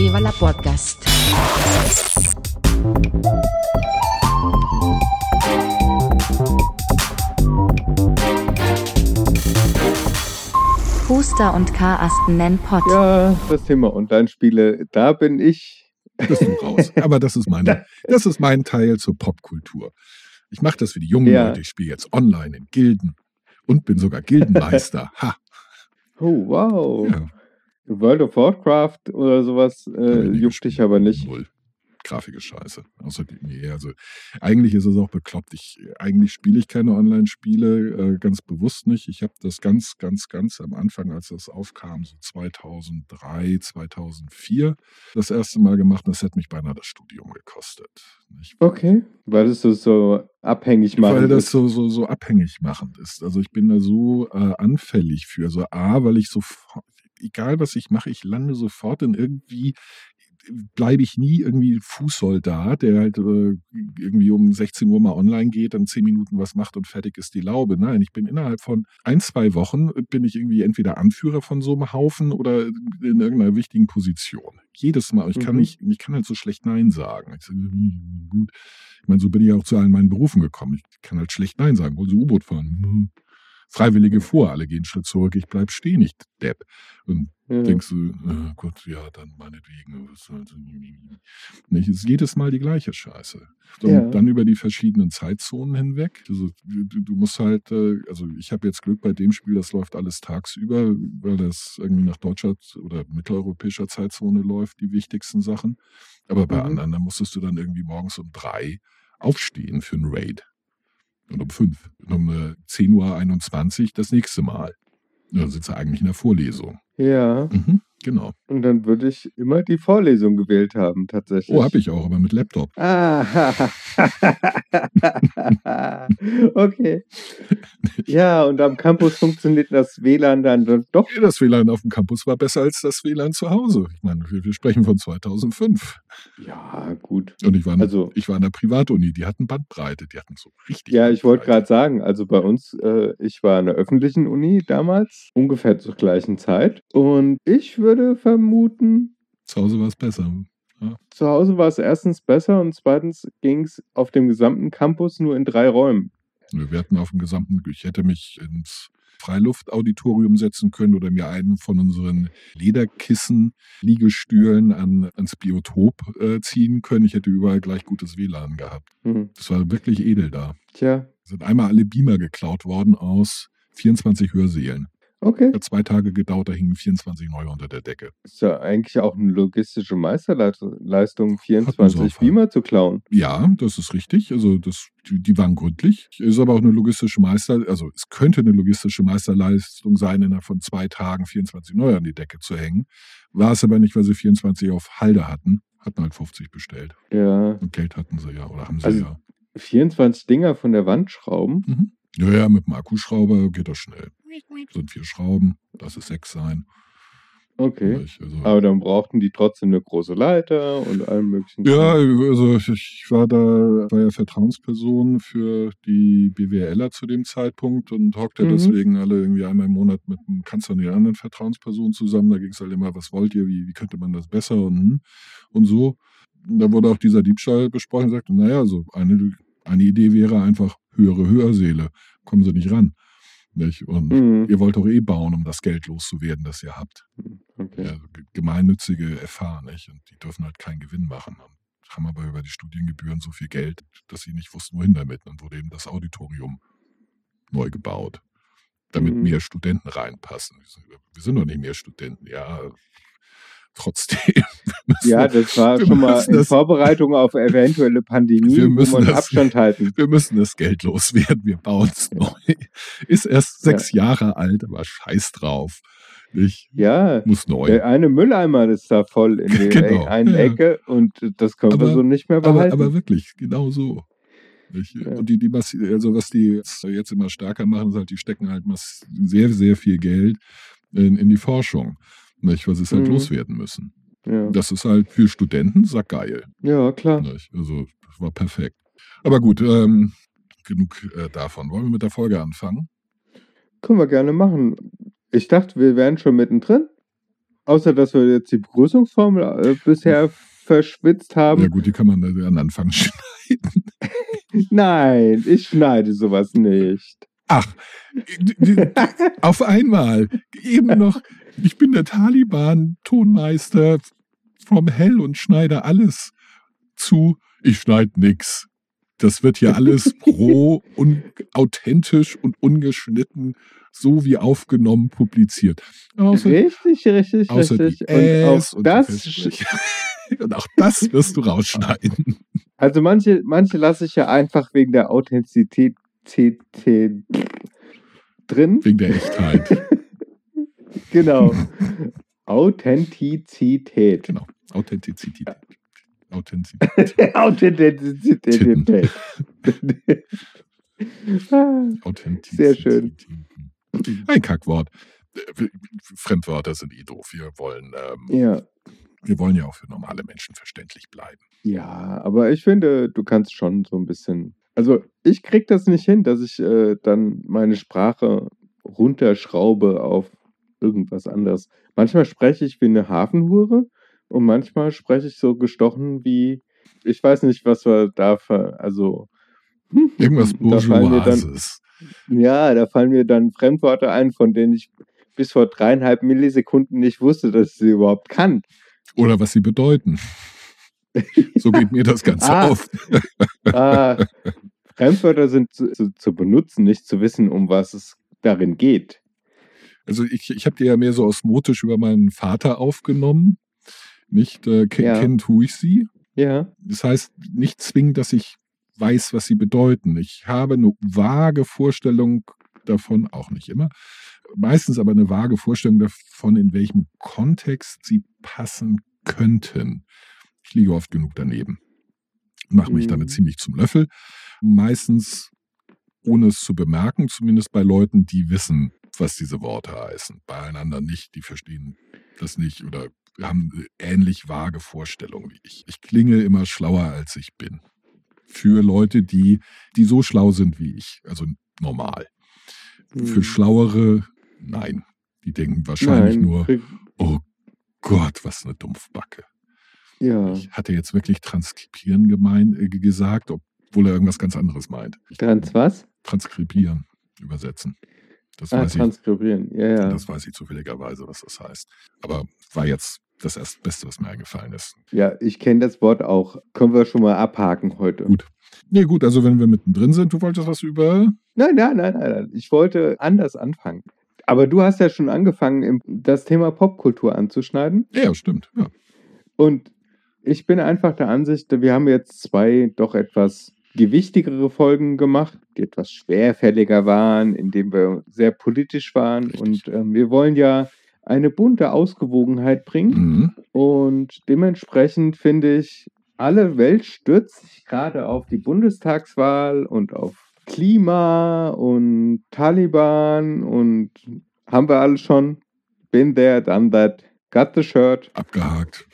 Viva la Podcast. Huster und Karasten nennen Pott. Ja, das Thema Online-Spiele, da bin ich. Bist du raus. Aber das ist, meine, das ist mein Teil zur Popkultur. Ich mache das für die jungen Ja. Leute. Ich spiele jetzt online in Gilden und bin sogar Gildenmeister. Ha. Oh, wow. Ja, World of Warcraft oder sowas äh, juckt dich aber nicht. Null. Grafik ist scheiße. Außerdem, nee, also eigentlich ist es auch bekloppt. Ich, eigentlich spiele ich keine Online-Spiele, äh, ganz bewusst nicht. Ich habe das ganz, ganz, ganz am Anfang, als das aufkam, so 2003, 2004, das erste Mal gemacht. Das hat mich beinahe das Studium gekostet. Nicht? Okay. Weil es so, so abhängig macht. Weil das so, so, so abhängig machend ist. Also ich bin da so äh, anfällig für. Also A, weil ich sofort, egal was ich mache, ich lande sofort in irgendwie, bleibe ich nie irgendwie Fußsoldat, der halt äh, irgendwie um 16 Uhr mal online geht, dann 10 Minuten was macht und fertig ist die Laube. Nein, ich bin innerhalb von ein, zwei Wochen bin ich irgendwie entweder Anführer von so einem Haufen oder in irgendeiner wichtigen Position. Jedes Mal. Ich kann Mhm. nicht, ich kann halt so schlecht Nein sagen. Ich sage, gut. Ich meine, so bin ich auch zu allen meinen Berufen gekommen. Ich kann halt schlecht Nein sagen. Wollen Sie U-Boot fahren? Freiwillige vor, alle gehen einen Schritt zurück, ich bleib stehen, ich Depp. Und ja. denkst du, äh, Gott, ja, dann meinetwegen. Nicht, es ist jedes Mal die gleiche Scheiße. Und Ja. dann über die verschiedenen Zeitzonen hinweg. Also, du, du du musst halt, äh, also ich habe jetzt Glück bei dem Spiel, das läuft alles tagsüber, weil das irgendwie nach deutscher oder mitteleuropäischer Zeitzone läuft, die wichtigsten Sachen. Aber bei Mhm. anderen, da musstest du dann irgendwie morgens um drei aufstehen für einen Raid. Und um fünf. Und um äh, 10.21 Uhr das nächste Mal. Dann sitzt er eigentlich in der Vorlesung. ja. Mhm, genau. Und dann würde ich immer die Vorlesung gewählt haben, tatsächlich. Oh, habe ich auch, aber mit Laptop. Ah, okay. Ja, und am Campus funktioniert das WLAN dann do- doch. Das WLAN auf dem Campus war besser als das WLAN zu Hause. Ich meine, wir, wir sprechen von 2005. Ja, gut. Und ich war, in- Also- ich war in der Privatuni, die hatten Bandbreite, die hatten so richtig. Ja, ich wollte gerade sagen, also bei uns, äh, ich war an der öffentlichen Uni damals, ungefähr zur gleichen Zeit. Und ich würde vermuten, Zu Hause war es besser. zu Hause war es erstens besser und zweitens ging es auf dem gesamten Campus nur in drei Räumen. Wir hatten auf dem gesamten, ich hätte mich ins Freiluftauditorium setzen können oder mir einen von unseren Lederkissen, Liegestühlen an, ans Biotop äh, ziehen können. Ich hätte überall gleich gutes WLAN gehabt. Hm. Das war wirklich edel da. Tja, sind einmal alle Beamer geklaut worden aus 24 Hörsälen. Okay. Hat zwei Tage gedauert, da hingen 24 neue unter der Decke. Ist ja eigentlich auch eine logistische Meisterleistung, Hatten 24 sie auf Beamer zu klauen. Ja, das ist richtig. Also das, die, die waren gründlich. Ist aber auch eine logistische Meister, also es könnte eine logistische Meisterleistung sein, innerhalb von zwei Tagen 24 neue an die Decke zu hängen. War es aber nicht, weil sie 24 auf Halde hatten. Hatten halt 50 bestellt. Ja, Und Geld hatten sie ja, oder haben sie Also- ja. 24 Dinger von der Wand schrauben. Mhm. Ja, ja, mit dem Akkuschrauber geht das schnell. Sind vier Schrauben, lass es sechs sein. Okay. Also, Aber dann brauchten die trotzdem eine große Leiter und allem möglichen. Ja, also ich war da, war ja Vertrauensperson für die BWLer zu dem Zeitpunkt und hockte Mhm. deswegen alle irgendwie einmal im Monat mit dem Kanzler und anderen Vertrauenspersonen zusammen. Da ging es halt immer, was wollt ihr, wie, wie könnte man das besser und, hm, und so. Da wurde auch dieser Diebstahl besprochen und sagte, naja, so eine, eine Idee wäre einfach höhere Hörsäle. Kommen Sie nicht ran. Nicht? Und Mhm. ihr wollt doch eh bauen, um das Geld loszuwerden, das ihr habt Okay. ja, ge- gemeinnützige FH, nicht? Und die dürfen halt keinen Gewinn machen. Und haben aber über die Studiengebühren so viel Geld, dass sie nicht wussten, wohin damit. Dann wurde eben das Auditorium neu gebaut, damit Mhm. mehr Studenten reinpassen. Wir sind doch nicht mehr Studenten, ja. Trotzdem. wir müssen- Ja, das war wir schon mal in das- Vorbereitung auf eventuelle Pandemie, Wir wo müssen man das- Abstand halten. Wir müssen das Geld loswerden, wir bauen es neu. Ist erst sechs Jahre alt, aber scheiß drauf. Nicht? Ja, Muss neu. der eine Mülleimer ist da voll in der Genau, einen ja. Ecke und das können wir Aber- so nicht mehr Aber, behalten. aber wirklich, genau so. Ja. Und die, die also was die jetzt, jetzt immer stärker machen, ist halt, die stecken halt sehr, sehr viel Geld in, in die Forschung, nicht? was sie halt Mhm. loswerden müssen. ja. Das ist halt für Studenten sackgeil. ja, klar. Nicht? Also das war perfekt. Aber gut, ähm, genug äh, davon. Wollen wir mit der Folge anfangen? Können wir gerne machen. Ich dachte, wir wären schon mittendrin. Außer, dass wir jetzt die Begrüßungsformel äh, bisher verschwitzt haben. Ja gut, die kann man an den Anfang schneiden. Nein, ich schneide sowas nicht. Ach, auf einmal. Eben noch, ich bin der Taliban, Tonmeister from Hell und schneide alles zu. Ich schneide nix. Das wird hier alles pro und authentisch und ungeschnitten, so wie aufgenommen, publiziert. Außer, richtig, richtig, außer richtig. Und auch, und, das, und auch das wirst du rausschneiden. Also manche, manche lasse ich ja einfach wegen der Authentizität drin. Wegen der Echtheit. genau. Authentizität. Genau. Authentizität. Authentizität. Authentizität. Authentizität. Sehr schön. Ein Kackwort. Fremdwörter sind eh doof. Wir wollen, ähm, Ja. wir wollen ja auch für normale Menschen verständlich bleiben. Ja, aber ich finde, du kannst schon so ein bisschen. Also, ich krieg das nicht hin, dass ich äh, dann meine Sprache runterschraube auf irgendwas anderes. Manchmal spreche ich wie eine Hafenhure und manchmal spreche ich so gestochen wie, ich weiß nicht, was wir da also. Irgendwas Bourgeoises. Ja, da fallen mir dann Fremdwörter ein, von denen ich bis vor dreieinhalb Millisekunden nicht wusste, dass ich sie überhaupt kann. Oder was sie bedeuten. So geht mir das Ganze Ah. auf. Ah, Fremdwörter sind zu, zu, zu benutzen, nicht zu wissen, um was es darin geht. Also ich, ich habe die ja mehr so osmotisch über meinen Vater aufgenommen. Nicht äh, ke Ja. kennt, tue ich sie. Ja. Das heißt nicht zwingend, dass ich weiß, was sie bedeuten. Ich habe eine vage Vorstellung davon, auch nicht immer, meistens aber eine vage Vorstellung davon, in welchem Kontext sie passen könnten. Ich liege oft genug daneben. Mache mich Mhm. damit ziemlich zum Löffel. Meistens ohne es zu bemerken, zumindest bei Leuten, die wissen, was diese Worte heißen. Beieinander nicht, die verstehen das nicht oder haben ähnlich vage Vorstellungen wie ich. Ich klinge immer schlauer, als ich bin. Für Leute, die, die so schlau sind wie ich, also normal. Für Hm. Schlauere, nein. Die denken wahrscheinlich Nein, nur, oh Gott, was eine Dumpfbacke. ja. Ich hatte jetzt wirklich transkribieren gemein, äh, gesagt, obwohl er irgendwas ganz anderes meint. Trans was? Transkribieren, übersetzen. Das Ah, weiß ich. transkribieren. Ja, ja. Das weiß ich zufälligerweise, was das heißt. Aber war jetzt das erst Beste, was mir eingefallen ist. Ja, ich kenne das Wort auch. Können wir schon mal abhaken heute. Gut. Nee, gut, also wenn wir mittendrin sind, du wolltest was über. Nein, nein, nein, nein, nein. Ich wollte anders anfangen. Aber du hast ja schon angefangen, das Thema Popkultur anzuschneiden. Ja, stimmt. Ja. Und ich bin einfach der Ansicht, wir haben jetzt zwei doch etwas gewichtigere Folgen gemacht, die etwas schwerfälliger waren, in denen wir sehr politisch waren. Richtig. Und ähm, wir wollen ja eine bunte Ausgewogenheit bringen. Mhm. Und dementsprechend finde ich, alle Welt stürzt sich gerade auf die Bundestagswahl und auf Klima und Taliban und haben wir alle schon. Been there, done that, got the shirt. Abgehakt.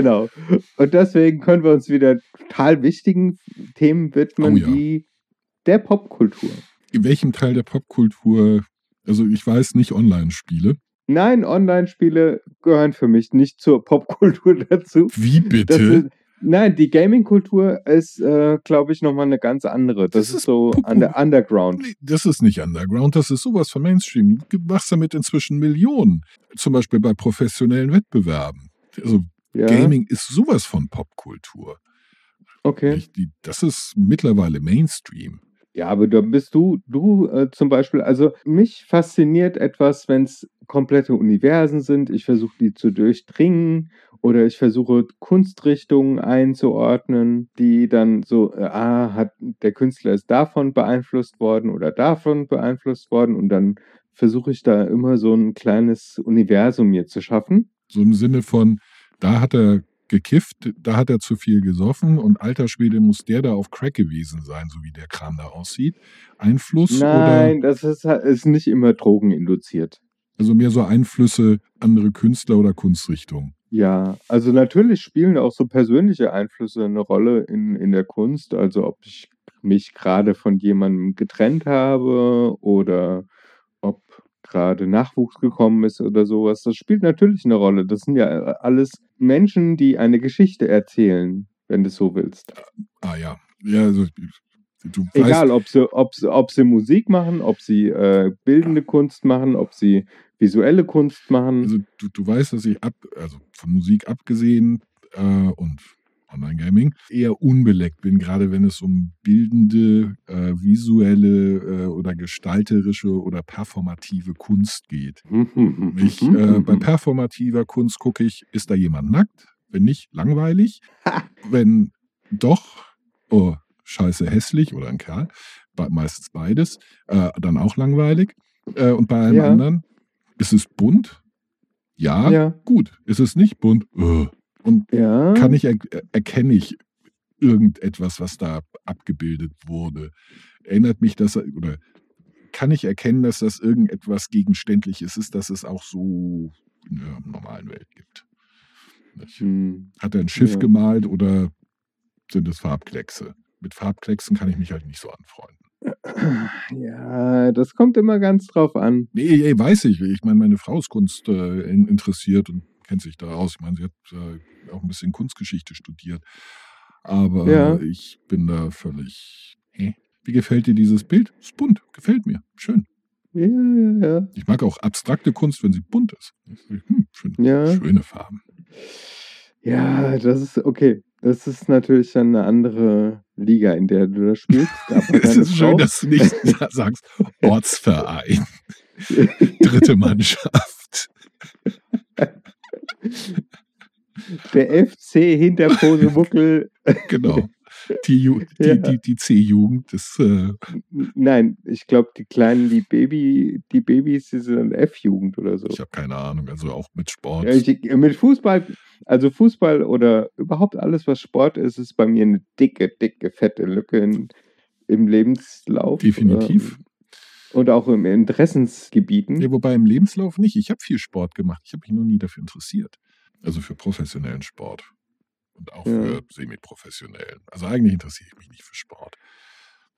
Genau. Und deswegen können wir uns wieder total wichtigen Themen widmen, Oh ja. wie der Popkultur. In welchem Teil der Popkultur, also ich weiß nicht Online-Spiele. Nein, Online-Spiele gehören für mich nicht zur Popkultur dazu. Wie bitte? ist, nein, die Gaming-Kultur ist, äh, glaube ich, nochmal eine ganz andere. Das, Das ist so an der Underground. Nee, das ist nicht Underground, das ist sowas von Mainstream. Du machst damit inzwischen Millionen. Zum Beispiel bei professionellen Wettbewerben. Also Ja, Gaming ist sowas von Popkultur. okay. Die- Das ist mittlerweile Mainstream. Ja, aber da bist du, du äh, zum Beispiel, also mich fasziniert etwas, wenn es komplette Universen sind. Ich versuche die zu durchdringen oder ich versuche Kunstrichtungen einzuordnen, die dann so, äh, ah, hat der Künstler ist davon beeinflusst worden oder davon beeinflusst worden und dann versuche ich da immer so ein kleines Universum mir zu schaffen. So im Sinne von, da hat er gekifft, da hat er zu viel gesoffen und alter Schwede muss der da auf Crack gewesen sein, so wie der Kram da aussieht. Einfluss Nein, oder das ist, ist nicht immer drogeninduziert. also mehr so Einflüsse andere Künstler oder Kunstrichtungen. Ja, also natürlich spielen auch so persönliche Einflüsse eine Rolle in, in der Kunst. Also ob ich mich gerade von jemandem getrennt habe oder ob, gerade Nachwuchs gekommen ist oder sowas. Das spielt natürlich eine Rolle. Das sind ja alles Menschen, die eine Geschichte erzählen, wenn du es so willst. Ah ja. Ja, also Egal, ob sie, ob, sie, ob sie Musik machen, ob sie äh, bildende Kunst machen, ob sie visuelle Kunst machen. also du, du weißt, dass ich ab, also von Musik abgesehen äh, und Online-Gaming eher unbeleckt bin, gerade wenn es um bildende, äh, visuelle äh, oder gestalterische oder performative Kunst geht. Ich, äh, bei performativer Kunst gucke ich, ist da jemand nackt? Wenn nicht, langweilig. Wenn doch, oh, scheiße hässlich oder ein Kerl, meistens beides, äh, dann auch langweilig. Äh, und bei allem Ja. anderen, ist es bunt? Ja, ja, gut. Ist es nicht bunt? Äh. Und ja. kann ich, er, erkenne ich irgendetwas, was da abgebildet wurde? Erinnert mich das, oder kann ich erkennen, dass das irgendetwas Gegenständliches ist, dass es auch so in der normalen Welt gibt? Hm. Hat er ein Schiff Ja. gemalt oder sind es Farbkleckse? Mit Farbklecksen kann ich mich halt nicht so anfreunden. Ja, das kommt immer ganz drauf an. Nee, ey, weiß ich. Ich meine, meine Frau ist Kunst äh, in- interessiert und kennt sich da aus. Ich meine, sie hat äh, auch ein bisschen Kunstgeschichte studiert. Aber Ja. ich bin da völlig. Hä? Wie gefällt dir dieses Bild? Ist bunt, gefällt mir. Schön. Ja, ja, ja. Ich mag auch abstrakte Kunst, wenn sie bunt ist. Hm, schön, Ja. Schöne Farben. Ja, das ist okay. Das ist natürlich dann eine andere Liga, in der du da spielst. Es ist schön, Frau- dass du nicht sagst, Ortsverein, dritte Mannschaft. Der FC hinter Posemuckel. Genau. Die, Ju- die, Ja. die, die C-Jugend ist. Äh, Nein, ich glaube, die Kleinen, die Baby, die Babys, die sind F-Jugend oder so. ich habe keine Ahnung, also auch mit Sport. Ja, ich, mit Fußball, also Fußball oder überhaupt alles, was Sport ist, ist bei mir eine dicke, dicke, fette Lücke in, im Lebenslauf. Definitiv. Ähm, und auch im Interessensgebieten. Nee, wobei im Lebenslauf nicht. Ich habe viel Sport gemacht. Ich habe mich nur nie dafür interessiert. Also für professionellen Sport. Und auch Ja. für semi-professionellen. Also eigentlich interessiere ich mich nicht für Sport.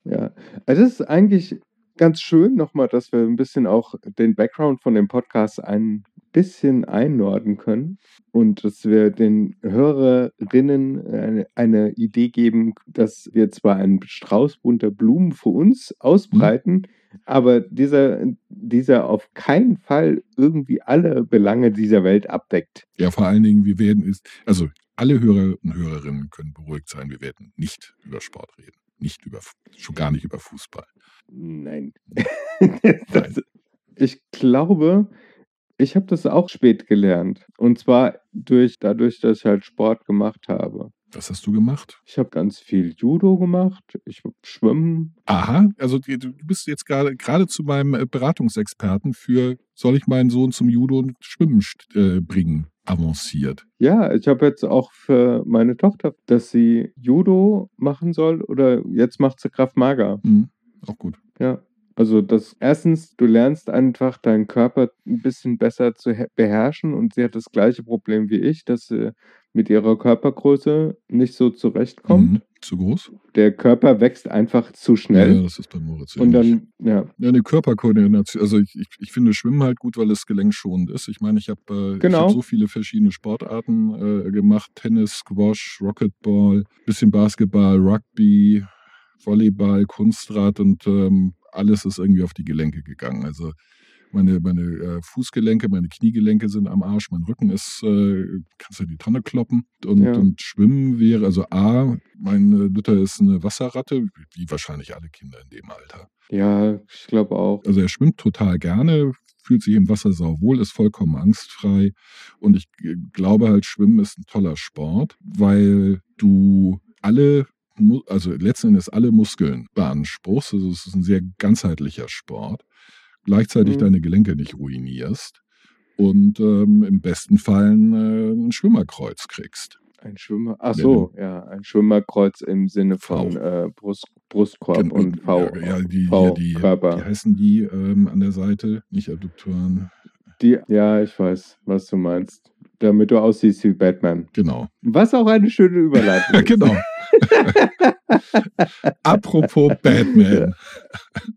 Ja, also das ist eigentlich ganz schön nochmal, dass wir ein bisschen auch den Background von dem Podcast ein bisschen einordnen können und dass wir den Hörerinnen eine, eine Idee geben, dass wir zwar einen Strauß bunter Blumen für uns ausbreiten, aber dieser, dieser auf keinen Fall irgendwie alle Belange dieser Welt abdeckt. Ja, vor allen Dingen, wir werden ist, also alle Hörer und Hörerinnen können beruhigt sein, wir werden nicht über Sport reden. Nicht über, schon gar nicht über Fußball. Nein. das, ich glaube, ich habe das auch spät gelernt. Und zwar durch, dadurch, dass ich halt Sport gemacht habe. Was hast du gemacht? Ich habe ganz viel Judo gemacht, ich hab Schwimmen. Aha, also du bist jetzt gerade gerade zu meinem äh, Beratungsexperten für soll ich meinen Sohn zum Judo und Schwimmen äh, bringen avanciert. Ja, ich habe jetzt auch für meine Tochter, dass sie Judo machen soll oder jetzt macht sie Kraft Mager. Hm, auch gut. Ja. Also das erstens, du lernst einfach deinen Körper ein bisschen besser zu he- beherrschen und sie hat das gleiche Problem wie ich, dass sie mit ihrer Körpergröße nicht so zurechtkommt. Mhm. Zu groß? Der Körper wächst einfach zu Ja, schnell. das ist bei Moritz und ähnlich. dann, ja, Ja, eine Körperkoordination. Also ich, ich, ich finde Schwimmen halt gut, weil es gelenkschonend ist. Ich meine, ich habe äh, Genau. hab so viele verschiedene Sportarten äh, gemacht. Tennis, Squash, Rocketball, bisschen Basketball, Rugby, Volleyball, Kunstrad und ähm, alles ist irgendwie auf die Gelenke gegangen. Also meine, meine äh, Fußgelenke, meine Kniegelenke sind am Arsch, mein Rücken ist, äh, kannst du in die Tonne kloppen. Und, Ja. und Schwimmen wäre, also A, meine Luther ist eine Wasserratte, wie wahrscheinlich alle Kinder in dem Alter. ja, ich glaube auch. Also er schwimmt total gerne, fühlt sich im Wasser sauwohl, ist vollkommen angstfrei. Und ich g- glaube halt, Schwimmen ist ein toller Sport, weil du alle, also letzten Endes alle Muskeln beanspruchst. Also es ist ein sehr ganzheitlicher Sport. Gleichzeitig Mhm. deine Gelenke nicht ruinierst. Und ähm, im besten Fall ein, äh, ein Schwimmerkreuz kriegst. Ein Schwimmer, ach so, ja, ein Schwimmerkreuz im Sinne von äh, Brust, Brustkorb Gen- und V, ja, die, V die, Körper. wie heißen die ähm, an der Seite? Nicht Adduktoren. Die, ja, ich weiß, was du meinst. Damit du aussiehst wie Batman. Genau. Was auch eine schöne Überleitung ist. genau. Apropos Batman.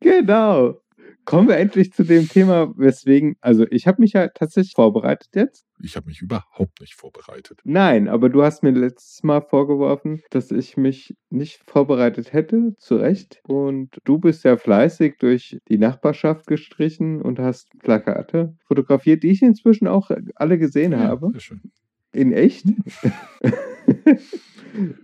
Genau. Kommen wir endlich zu dem Thema, weswegen, also ich habe mich ja tatsächlich vorbereitet jetzt. Ich habe mich überhaupt nicht vorbereitet. Nein, aber du hast mir letztes Mal vorgeworfen, dass ich mich nicht vorbereitet hätte, zu Recht. Und du bist ja fleißig durch die Nachbarschaft gestrichen und hast Plakate fotografiert, die ich inzwischen auch alle gesehen habe. Sehr schön. In echt?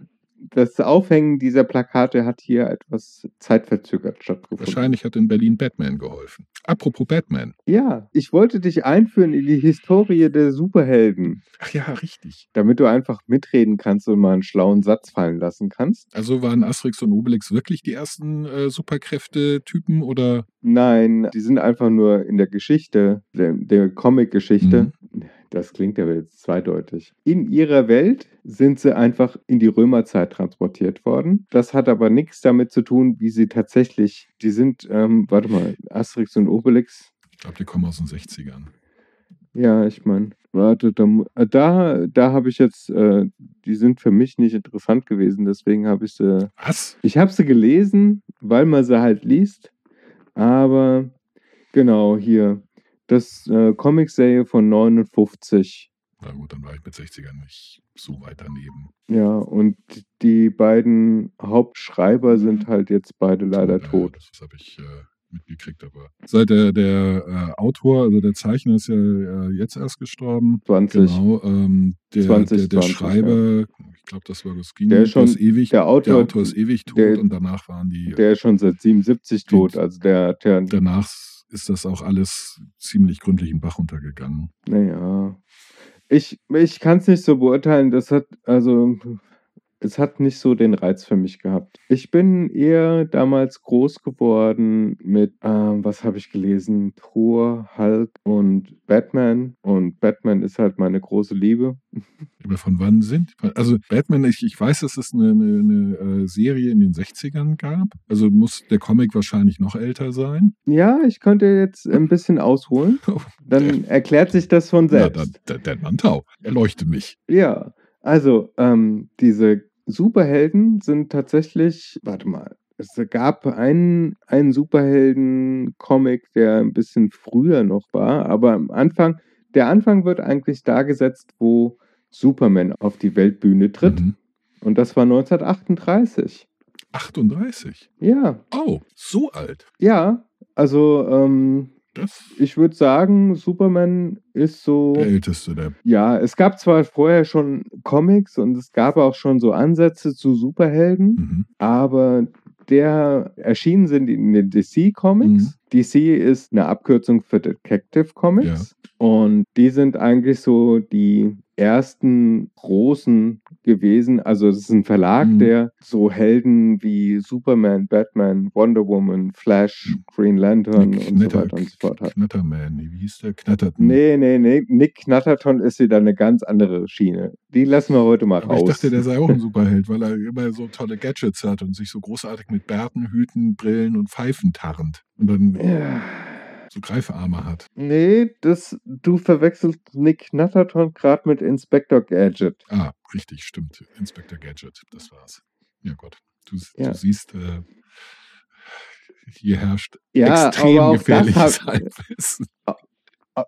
das Aufhängen dieser Plakate hat hier etwas zeitverzögert stattgefunden. Wahrscheinlich hat in Berlin Batman geholfen. Apropos Batman. Ja, ich wollte dich einführen in die Historie der Superhelden, Ach ja, richtig. damit du einfach mitreden kannst und mal einen schlauen Satz fallen lassen kannst. Also waren Asterix und Obelix wirklich die ersten äh, Superkräfte-Typen oder? Nein, die sind einfach nur in der Geschichte, der, der Comic-Geschichte. Das klingt aber jetzt zweideutig. In ihrer Welt sind sie einfach in die Römerzeit transportiert worden. Das hat aber nichts damit zu tun, wie sie tatsächlich, die sind, ähm, warte mal, Asterix und Obelix. Ich glaube, die kommen aus den 60ern. Ja, ich meine, warte, da, äh, da, da habe ich jetzt, äh, die sind für mich nicht interessant gewesen, deswegen habe ich sie, Was? ich habe sie gelesen, weil man sie halt liest, aber genau hier, das äh, Comic-Serie von 59, Na gut, dann war ich mit 60ern nicht so weit daneben. ja, und die beiden Hauptschreiber sind halt jetzt beide leider Ja, tot. Das habe ich äh, mitgekriegt, aber seit der, der äh, Autor, also der Zeichner ist ja äh, jetzt erst gestorben. 20. Genau. Ähm, der, 20, der, der 20, Schreiber, ich glaube, das war Goscini, Der ist schon- ist ewig, der Autor- Autor ist ewig tot der- und danach waren die, Der ist schon seit 77 tot, also der, der danach ist das auch alles ziemlich gründlich in Bach runtergegangen. Naja. Ich, ich kann es nicht so beurteilen. Das hat, also, es hat nicht so den Reiz für mich gehabt. Ich bin eher damals groß geworden mit, ähm, was habe ich gelesen? Thor, Hulk und Batman. Und Batman ist halt meine große Liebe. Aber von wann sind? Also Batman, ich, ich weiß, dass es eine, eine, eine äh, Serie in den 60ern gab. Also muss der Comic wahrscheinlich noch älter sein. Ja, ich könnte jetzt ein bisschen ausholen. Dann erklärt sich das von Ja, selbst. dann, der, der Mantau, erleuchte mich. Ja, also ähm, diese Superhelden sind tatsächlich, warte mal, es gab einen, einen Superhelden-Comic, der ein bisschen früher noch war, aber am Anfang, der Anfang wird eigentlich dargesetzt, wo Superman auf die Weltbühne tritt. Mhm. Und das war 1938. 38. Ja, Oh, so alt. ja, also ähm, ich würde sagen, Superman ist so. der älteste der. Ja, es gab zwar vorher schon Comics und es gab auch schon so Ansätze zu Superhelden, Mhm. aber der erschienen sind in den DC Comics. Mhm. DC ist eine Abkürzung für Detective Comics und die sind eigentlich so die ersten großen gewesen. Also es ist ein Verlag, Mhm. der so Helden wie Superman, Batman, Wonder Woman, Flash, Green Lantern und so weiter und so fort hat. Knatterman, nee, wie hieß der? Knatterten. Nee, nee, nee. Nick Knatterton ist wieder eine ganz andere Schiene. Die lassen wir heute mal Aber raus. ich dachte, der sei auch ein Superheld, weil er immer so tolle Gadgets hat und sich so großartig mit Bärten, Hüten, Brillen und Pfeifen tarnt. Und dann ja. So Greifarme hat. Nee, das, du verwechselst Nick Knatterton gerade mit Inspector Gadget. Ah, richtig, stimmt. Inspector Gadget, das war's. Ja Gott, du, Ja. du siehst, äh, hier herrscht Ja, extrem gefährliches Halbwissen.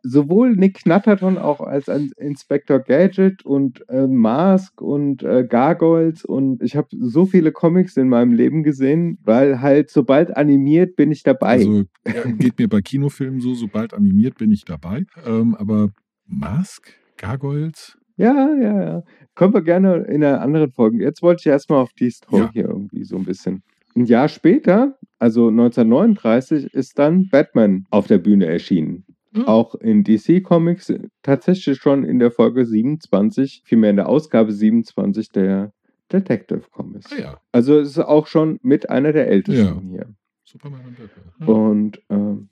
Sowohl Nick Knatterton auch als Inspector Gadget und äh, Mask und äh, Gargoyles und ich habe so viele Comics in meinem Leben gesehen, weil halt sobald animiert bin ich dabei. Also ja, geht mir bei Kinofilmen so, sobald animiert bin ich dabei. Ähm, aber Mask, Gargoyles, Ja, ja, ja. Können wir gerne in einer anderen Folge. Jetzt wollte ich erstmal auf die Story Ja. hier irgendwie so ein bisschen. Ein Jahr später, also 1939, ist dann Batman auf der Bühne erschienen. Ja. Auch in DC Comics tatsächlich schon in der Folge 27, vielmehr in der Ausgabe 27 der Detective Comics. ah ja, Also es ist auch schon mit einer der ältesten hier. Superman und Batman. Ja. Und ähm,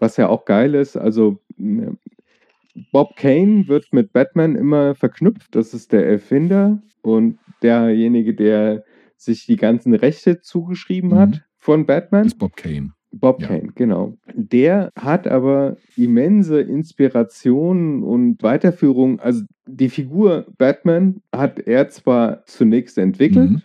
was ja auch geil ist, also ne, Bob Kane wird mit Batman immer verknüpft. Das ist der Erfinder und derjenige, der sich die ganzen Rechte zugeschrieben Mhm. hat von Batman. ist Bob Kane. Bob ja. Kane, genau. Der hat aber immense Inspiration und Weiterführung. Also die Figur Batman hat er zwar zunächst entwickelt, Mhm.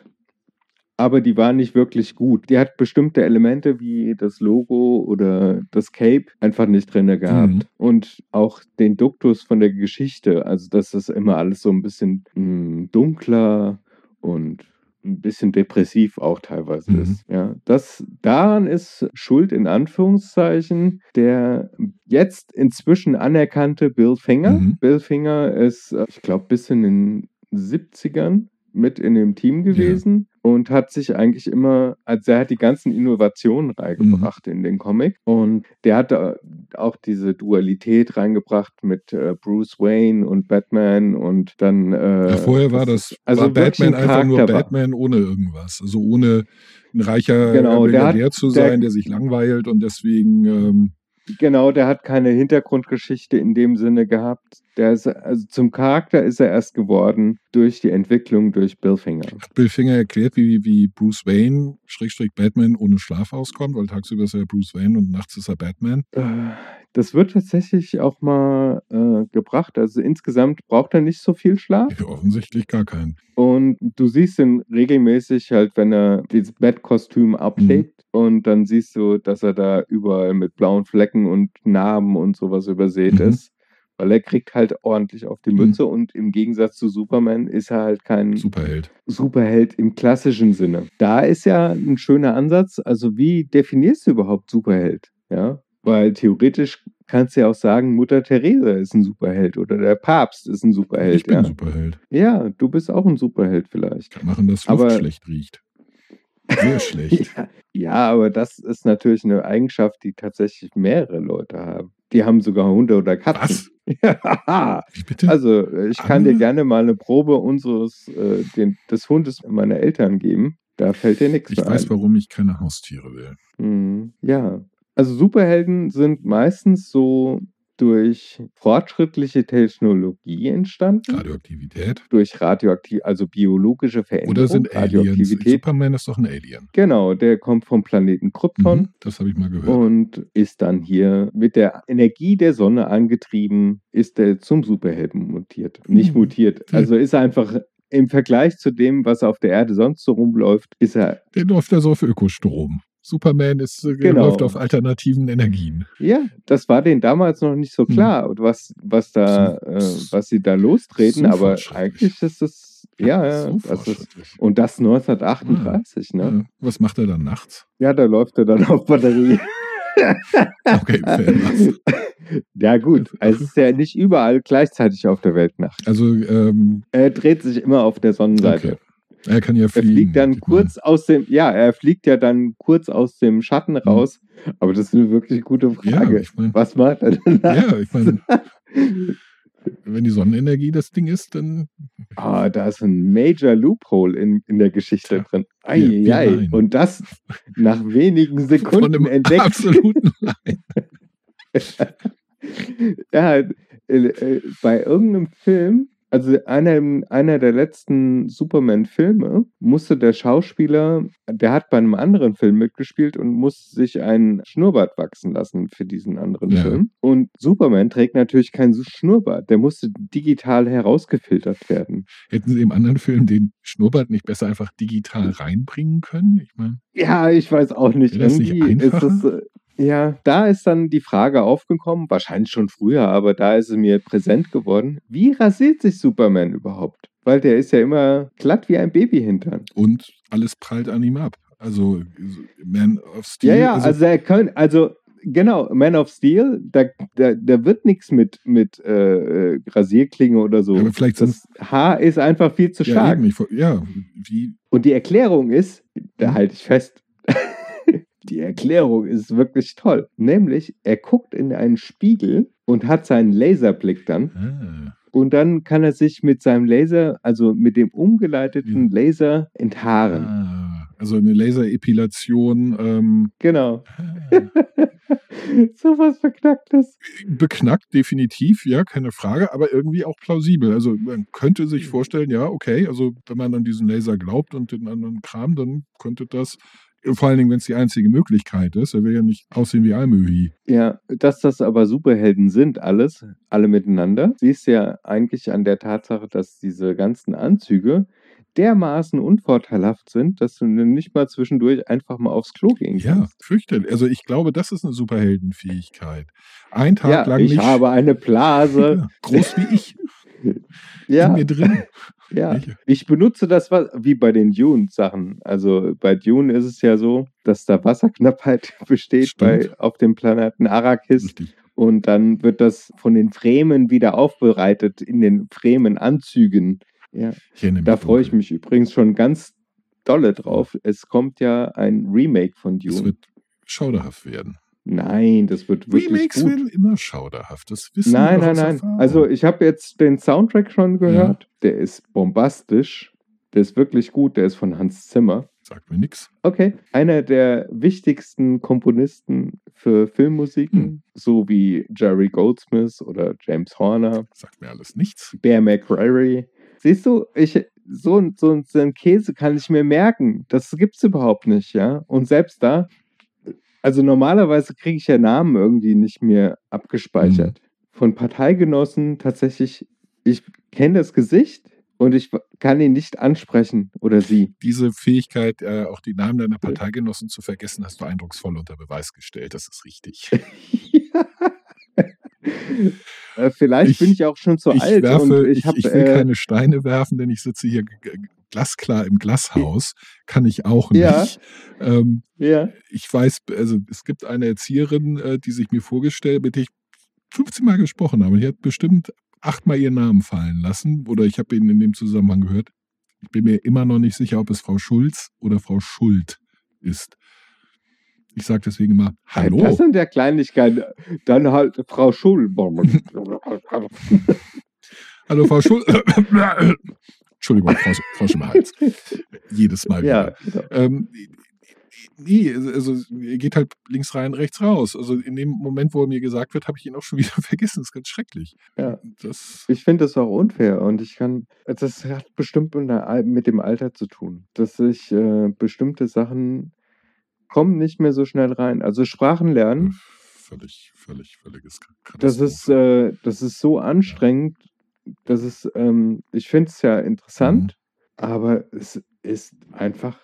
aber die war nicht wirklich gut. Die hat bestimmte Elemente wie das Logo oder das Cape einfach nicht drin gehabt. Mhm. Und auch den Duktus von der Geschichte, also dass das immer alles so ein bisschen mh, dunkler und ein bisschen depressiv auch teilweise Mhm. ist. Ja, das daran ist Schuld in Anführungszeichen der jetzt inzwischen anerkannte Bill Finger. Mhm. Bill Finger ist, äh, ich glaube, bis in den 70ern mit in dem Team gewesen und hat sich eigentlich immer, also er hat die ganzen Innovationen reingebracht in den Comic und der hat auch diese Dualität reingebracht mit äh, Bruce Wayne und Batman und dann äh, Ja, vorher war das, also war Batman ein einfach nur Charakter war. Batman ohne irgendwas. Also ohne ein reicher Genau, der hat- Milliardär zu der- sein, der sich langweilt und deswegen ähm, Genau, der hat keine Hintergrundgeschichte in dem Sinne gehabt. Der ist, also zum Charakter ist er erst geworden durch die Entwicklung durch Bill Finger. hat Bill Finger erklärt, wie, wie Bruce Wayne, Schrägstrich Batman, ohne Schlaf auskommt, weil tagsüber ist er Bruce Wayne und nachts ist er Batman. Äh, Das wird tatsächlich auch mal äh, gebracht. Also insgesamt braucht er nicht so viel Schlaf. Ja, offensichtlich gar keinen. Und du siehst ihn regelmäßig halt, wenn er dieses Bettkostüm ablegt. Und dann siehst du, dass er da überall mit blauen Flecken und Narben und sowas übersät Mhm. ist. Weil er kriegt halt ordentlich auf die Mhm. Mütze. Und im Gegensatz zu Superman ist er halt kein Superheld. Superheld im klassischen Sinne. Da ist ja ein schöner Ansatz. Also, wie definierst du überhaupt Superheld? Ja, weil theoretisch kannst du ja auch sagen, Mutter Teresa ist ein Superheld oder der Papst ist ein Superheld. ich bin ja. Superheld. ja, du bist auch ein Superheld vielleicht. Kann machen, dass Aber- Luft schlecht riecht. Sehr schlecht. Ja, ja, aber das ist natürlich eine Eigenschaft, die tatsächlich mehrere Leute haben. Die haben sogar Hunde oder Katzen. Ja. Wie bitte? Also, ich kann dir Ah. gerne mal eine Probe unseres äh, den, des Hundes meiner Eltern geben. Da fällt dir nichts ich mehr weiß, ein. warum ich keine Haustiere will. Mhm. Ja. Also Superhelden sind meistens so durch fortschrittliche Technologie entstanden, Radioaktivität. durch radioaktiv, also biologische Veränderungen. Oder sind Aliens? Radioaktivität. Superman ist doch ein Alien. Genau, der kommt vom Planeten Krypton. Mhm, das habe ich mal gehört. und ist dann hier mit der Energie der Sonne angetrieben, ist er zum Superhelden mutiert. Nicht Mhm. mutiert. Ja. Also ist er einfach im Vergleich zu dem, was auf der Erde sonst so rumläuft, ist er, Der läuft also auf Ökostrom. Superman ist, äh, Genau. läuft auf alternativen Energien. ja, das war denen damals noch nicht so Mhm. klar, und was, was da, So- äh, was sie da lostreten, so aber eigentlich ist es, ja, ja, so das ist, und das 1938, ne? Ja, was macht er dann nachts? Ja, da läuft er dann auf Batterie. Okay, fair enough. ja, gut, es ist ja nicht überall gleichzeitig auf der Welt Nacht. Also, ähm, Er dreht sich immer auf der Sonnenseite. okay. Er kann ja Er fliegen. fliegt dann kurz aus dem, ja, er fliegt ja dann kurz aus dem Schatten raus. Aber das ist eine wirklich gute Mhm. Ja, Frage. ich meine, Was macht er denn? ja, ich meine, wenn die Sonnenenergie das Ding ist, dann Ah, da ist ein Major Loophole in, in der Geschichte Tja, drin. wie Eieiei. Nein. Und das nach wenigen von Sekunden einem entdeckt. absoluten Nein. ja, äh, äh, bei irgendeinem Film, also einer, einer der letzten Superman-Filme, musste der Schauspieler, der hat bei einem anderen Film mitgespielt und musste sich ein Schnurrbart wachsen lassen für diesen anderen Ja. Film. Und Superman trägt natürlich kein Schnurrbart, der musste digital herausgefiltert werden. Hätten sie im anderen Film den Schnurrbart nicht besser einfach digital reinbringen können? Ich meine, Ja, ich weiß auch nicht. Das nicht ist einfacher? Ja, da ist dann die Frage aufgekommen, wahrscheinlich schon früher, aber da ist es mir präsent geworden. Wie rasiert sich Superman überhaupt? Weil der ist ja immer glatt wie ein Babyhintern. und alles prallt an ihm ab. Also Man of Steel. Ja, ja, also, er kann, also genau, Man of Steel, da, da, da wird nichts mit, mit äh, äh, Rasierklinge oder so. Ja, aber vielleicht das Haar ist einfach viel zu ja, stark. eben, ich, ja, wie, Und die Erklärung ist, da Mhm. halte ich fest, die Erklärung ist wirklich toll. Nämlich, er guckt in einen Spiegel und hat seinen Laserblick dann. ah, Und dann kann er sich mit seinem Laser, also mit dem umgeleiteten Laser enthaaren. ah, also eine Laserepilation, ähm, Genau. ah, so was Verknacktes. beknackt, definitiv, ja, keine Frage, aber irgendwie auch plausibel. Also man könnte sich vorstellen, ja, okay, also wenn man an diesen Laser glaubt und den anderen Kram, dann könnte das, vor allen Dingen, wenn es die einzige Möglichkeit ist, er will ja nicht aussehen wie Almöhi. Ja, dass das aber Superhelden sind, alles, alle miteinander, siehst ja eigentlich an der Tatsache, dass diese ganzen Anzüge, dermaßen unvorteilhaft sind, dass du nicht mal zwischendurch einfach mal aufs Klo gehen Ja, kannst. fürchterlich. Also ich glaube, das ist eine Superheldenfähigkeit. Ein Tag Ja, lang ich nicht habe eine Blase. ja, groß wie ich in Ja, mir drin. Ja. Ich- benutze das wie bei den Dune-Sachen. Also bei Dune ist es ja so, dass da Wasserknappheit besteht Stimmt. bei, auf dem Planeten Arrakis. Richtig. Und dann wird das von den Fremen wieder aufbereitet in den Fremen-Anzügen. Ja, da freue ich mich übrigens schon ganz dolle drauf. Es kommt ja ein Remake von Es Dune. wird schauderhaft werden. Nein, das wird wirklich Remakes gut. werden immer schauderhaft. Das wissen Nein, wir nein, nein. Erfahrung. Also ich habe jetzt den Soundtrack schon gehört. Der ist bombastisch. Der ist wirklich gut. Der ist von Hans Zimmer. Sagt mir nichts. Okay. Einer der wichtigsten Komponisten für Filmmusiken, Hm. so wie Jerry Goldsmith oder James Horner, Sagt mir alles nichts. Bear McCreary. Siehst du, ich, so, so, so ein Käse kann ich mir merken. Das gibt's überhaupt nicht, ja. Und selbst da, also normalerweise kriege ich ja Namen irgendwie nicht mehr abgespeichert. Hm. Von Parteigenossen tatsächlich, ich kenne das Gesicht und ich kann ihn nicht ansprechen oder sie. Diese Fähigkeit, äh, auch die Namen deiner Parteigenossen zu vergessen, hast du eindrucksvoll unter Beweis gestellt. Das ist richtig. Äh, Vielleicht Ich- bin ich auch schon zu ich alt werfe, und ich, hab, ich will äh, keine Steine werfen, denn ich sitze hier glasklar im Glashaus. Kann ich auch Ja. nicht. Ähm, ja. ich weiß, also es gibt eine Erzieherin, äh, die sich mir vorgestellt, mit der ich 15 Mal gesprochen habe. Die hat bestimmt achtmal ihren Namen fallen lassen oder ich habe ihn in dem Zusammenhang gehört. Ich bin mir immer noch nicht sicher, ob es Frau Schulz oder Frau Schuld ist. Ich sage deswegen immer Hallo. Das sind ja Kleinigkeiten. Dann halt Frau Schul. Hallo Frau Schulz. Entschuldigung, Frau, Frau Schimmerhals. Jedes Mal wieder. ja, genau. Ähm, nee, also er geht halt links rein, rechts raus. Also in dem Moment, wo er mir gesagt wird, habe ich ihn auch schon wieder vergessen. Das ist ganz schrecklich. Ja. Das, Ich finde das auch unfair und ich kann, das hat bestimmt mit dem Alter zu tun, dass ich äh, bestimmte Sachen kommen nicht mehr so schnell rein. Also Sprachen lernen, völlig, völlig, völliges das ist, äh, das ist so anstrengend, das ist, ähm, ich finde es ja interessant, aber es ist einfach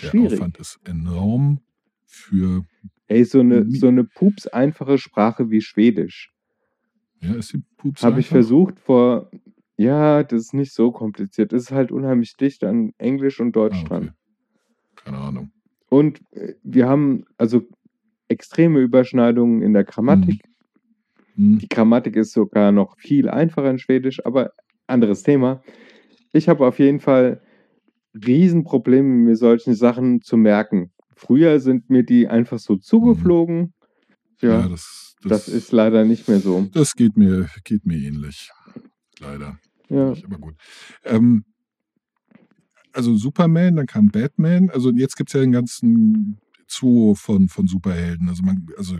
Der schwierig. Aufwand ist enorm für, Ey, so eine, so eine pups einfache Sprache wie Schwedisch. ja, ist die Pups Habe ich versucht vor, ja, das ist nicht so kompliziert. Das ist halt unheimlich dicht an Englisch und Deutsch Ah, dran. okay. Keine Ahnung. Und äh, wir haben also extreme Überschneidungen in der Grammatik. Hm. Die Grammatik ist sogar noch viel einfacher in Schwedisch, aber anderes Thema. Ich habe auf jeden Fall Riesenprobleme, mir solche Sachen zu merken. Früher sind mir die einfach so zugeflogen. Ja, Ja, das, das ist leider nicht mehr so. Das geht mir, geht mir ähnlich. Leider. Ja. Aber gut. Ähm, also Superman, dann kam Batman. Also jetzt gibt es ja den ganzen Zoo von, von Superhelden. Also man, also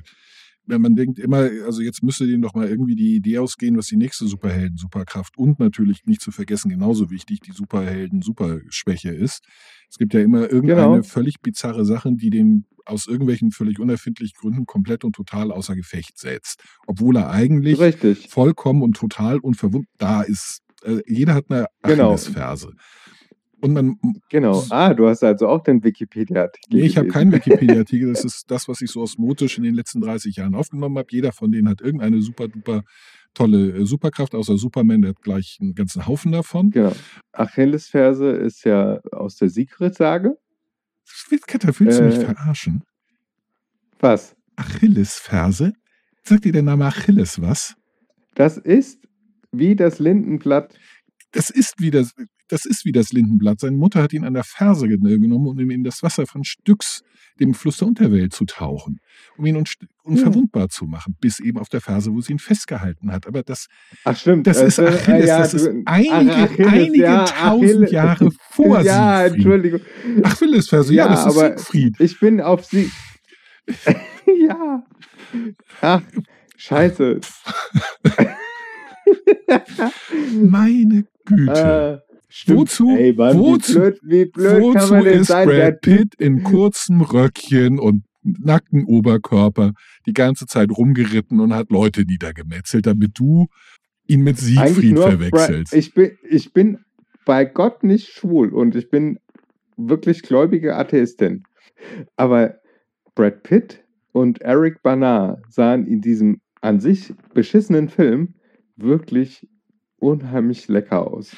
wenn man denkt immer, also jetzt müsste denen doch mal irgendwie die Idee ausgehen, was die nächste Superhelden-Superkraft und natürlich nicht zu vergessen, genauso wichtig, die Superhelden-Superschwäche ist. Es gibt ja immer irgendeine Genau. völlig bizarre Sachen, die den aus irgendwelchen völlig unerfindlichen Gründen komplett und total außer Gefecht setzt. Obwohl er eigentlich Richtig. vollkommen und total unverwundbar da ist. Äh, jeder hat eine Genau. Und man, Genau. Ah, du hast also auch den Wikipedia-Artikel. nee, ich habe keinen Wikipedia-Artikel, das ist das, was ich so osmotisch in den letzten 30 Jahren aufgenommen habe. Jeder von denen hat irgendeine super duper tolle äh, Superkraft, außer Superman, der hat gleich einen ganzen Haufen davon. Genau. Achillesferse ist ja aus der Sigrid-Sage. Witzketter, willst du mich Äh. verarschen? Was? Achillesferse? Sagt dir der Name Achilles was? Das ist wie das Lindenblatt. Das ist wie das, das ist wie das Lindenblatt. Seine Mutter hat ihn an der Ferse gen- genommen, um ihn in das Wasser von Styx, dem Fluss der Unterwelt, zu tauchen, um ihn unst- unverwundbar zu machen, bis eben auf der Ferse, wo sie ihn festgehalten hat. Aber das, Ach stimmt. das ist äh, Achilles, ja, das ist einige, Ach, Achilles, einige ja, tausend Achilles. Jahre vor Ja, Siegfried. Entschuldigung. Achillesferse, ja, Ja, das ist aber- Siegfried. Ich bin auf sie. ja. Ach, scheiße. Meine Güte. Äh, stimmt. Wozu- Ey, Mann, wozu- wie blöd, wie blöd Wozu ist sein? Brad Pitt in kurzem Röckchen und nackten Oberkörper die ganze Zeit rumgeritten und hat Leute niedergemetzelt, damit du ihn mit Siegfried verwechselst? Ich bin, ich bin bei Gott nicht schwul und ich bin wirklich gläubige Atheistin. Aber Brad Pitt und Eric Bana sahen in diesem an sich beschissenen Film wirklich unheimlich lecker aus.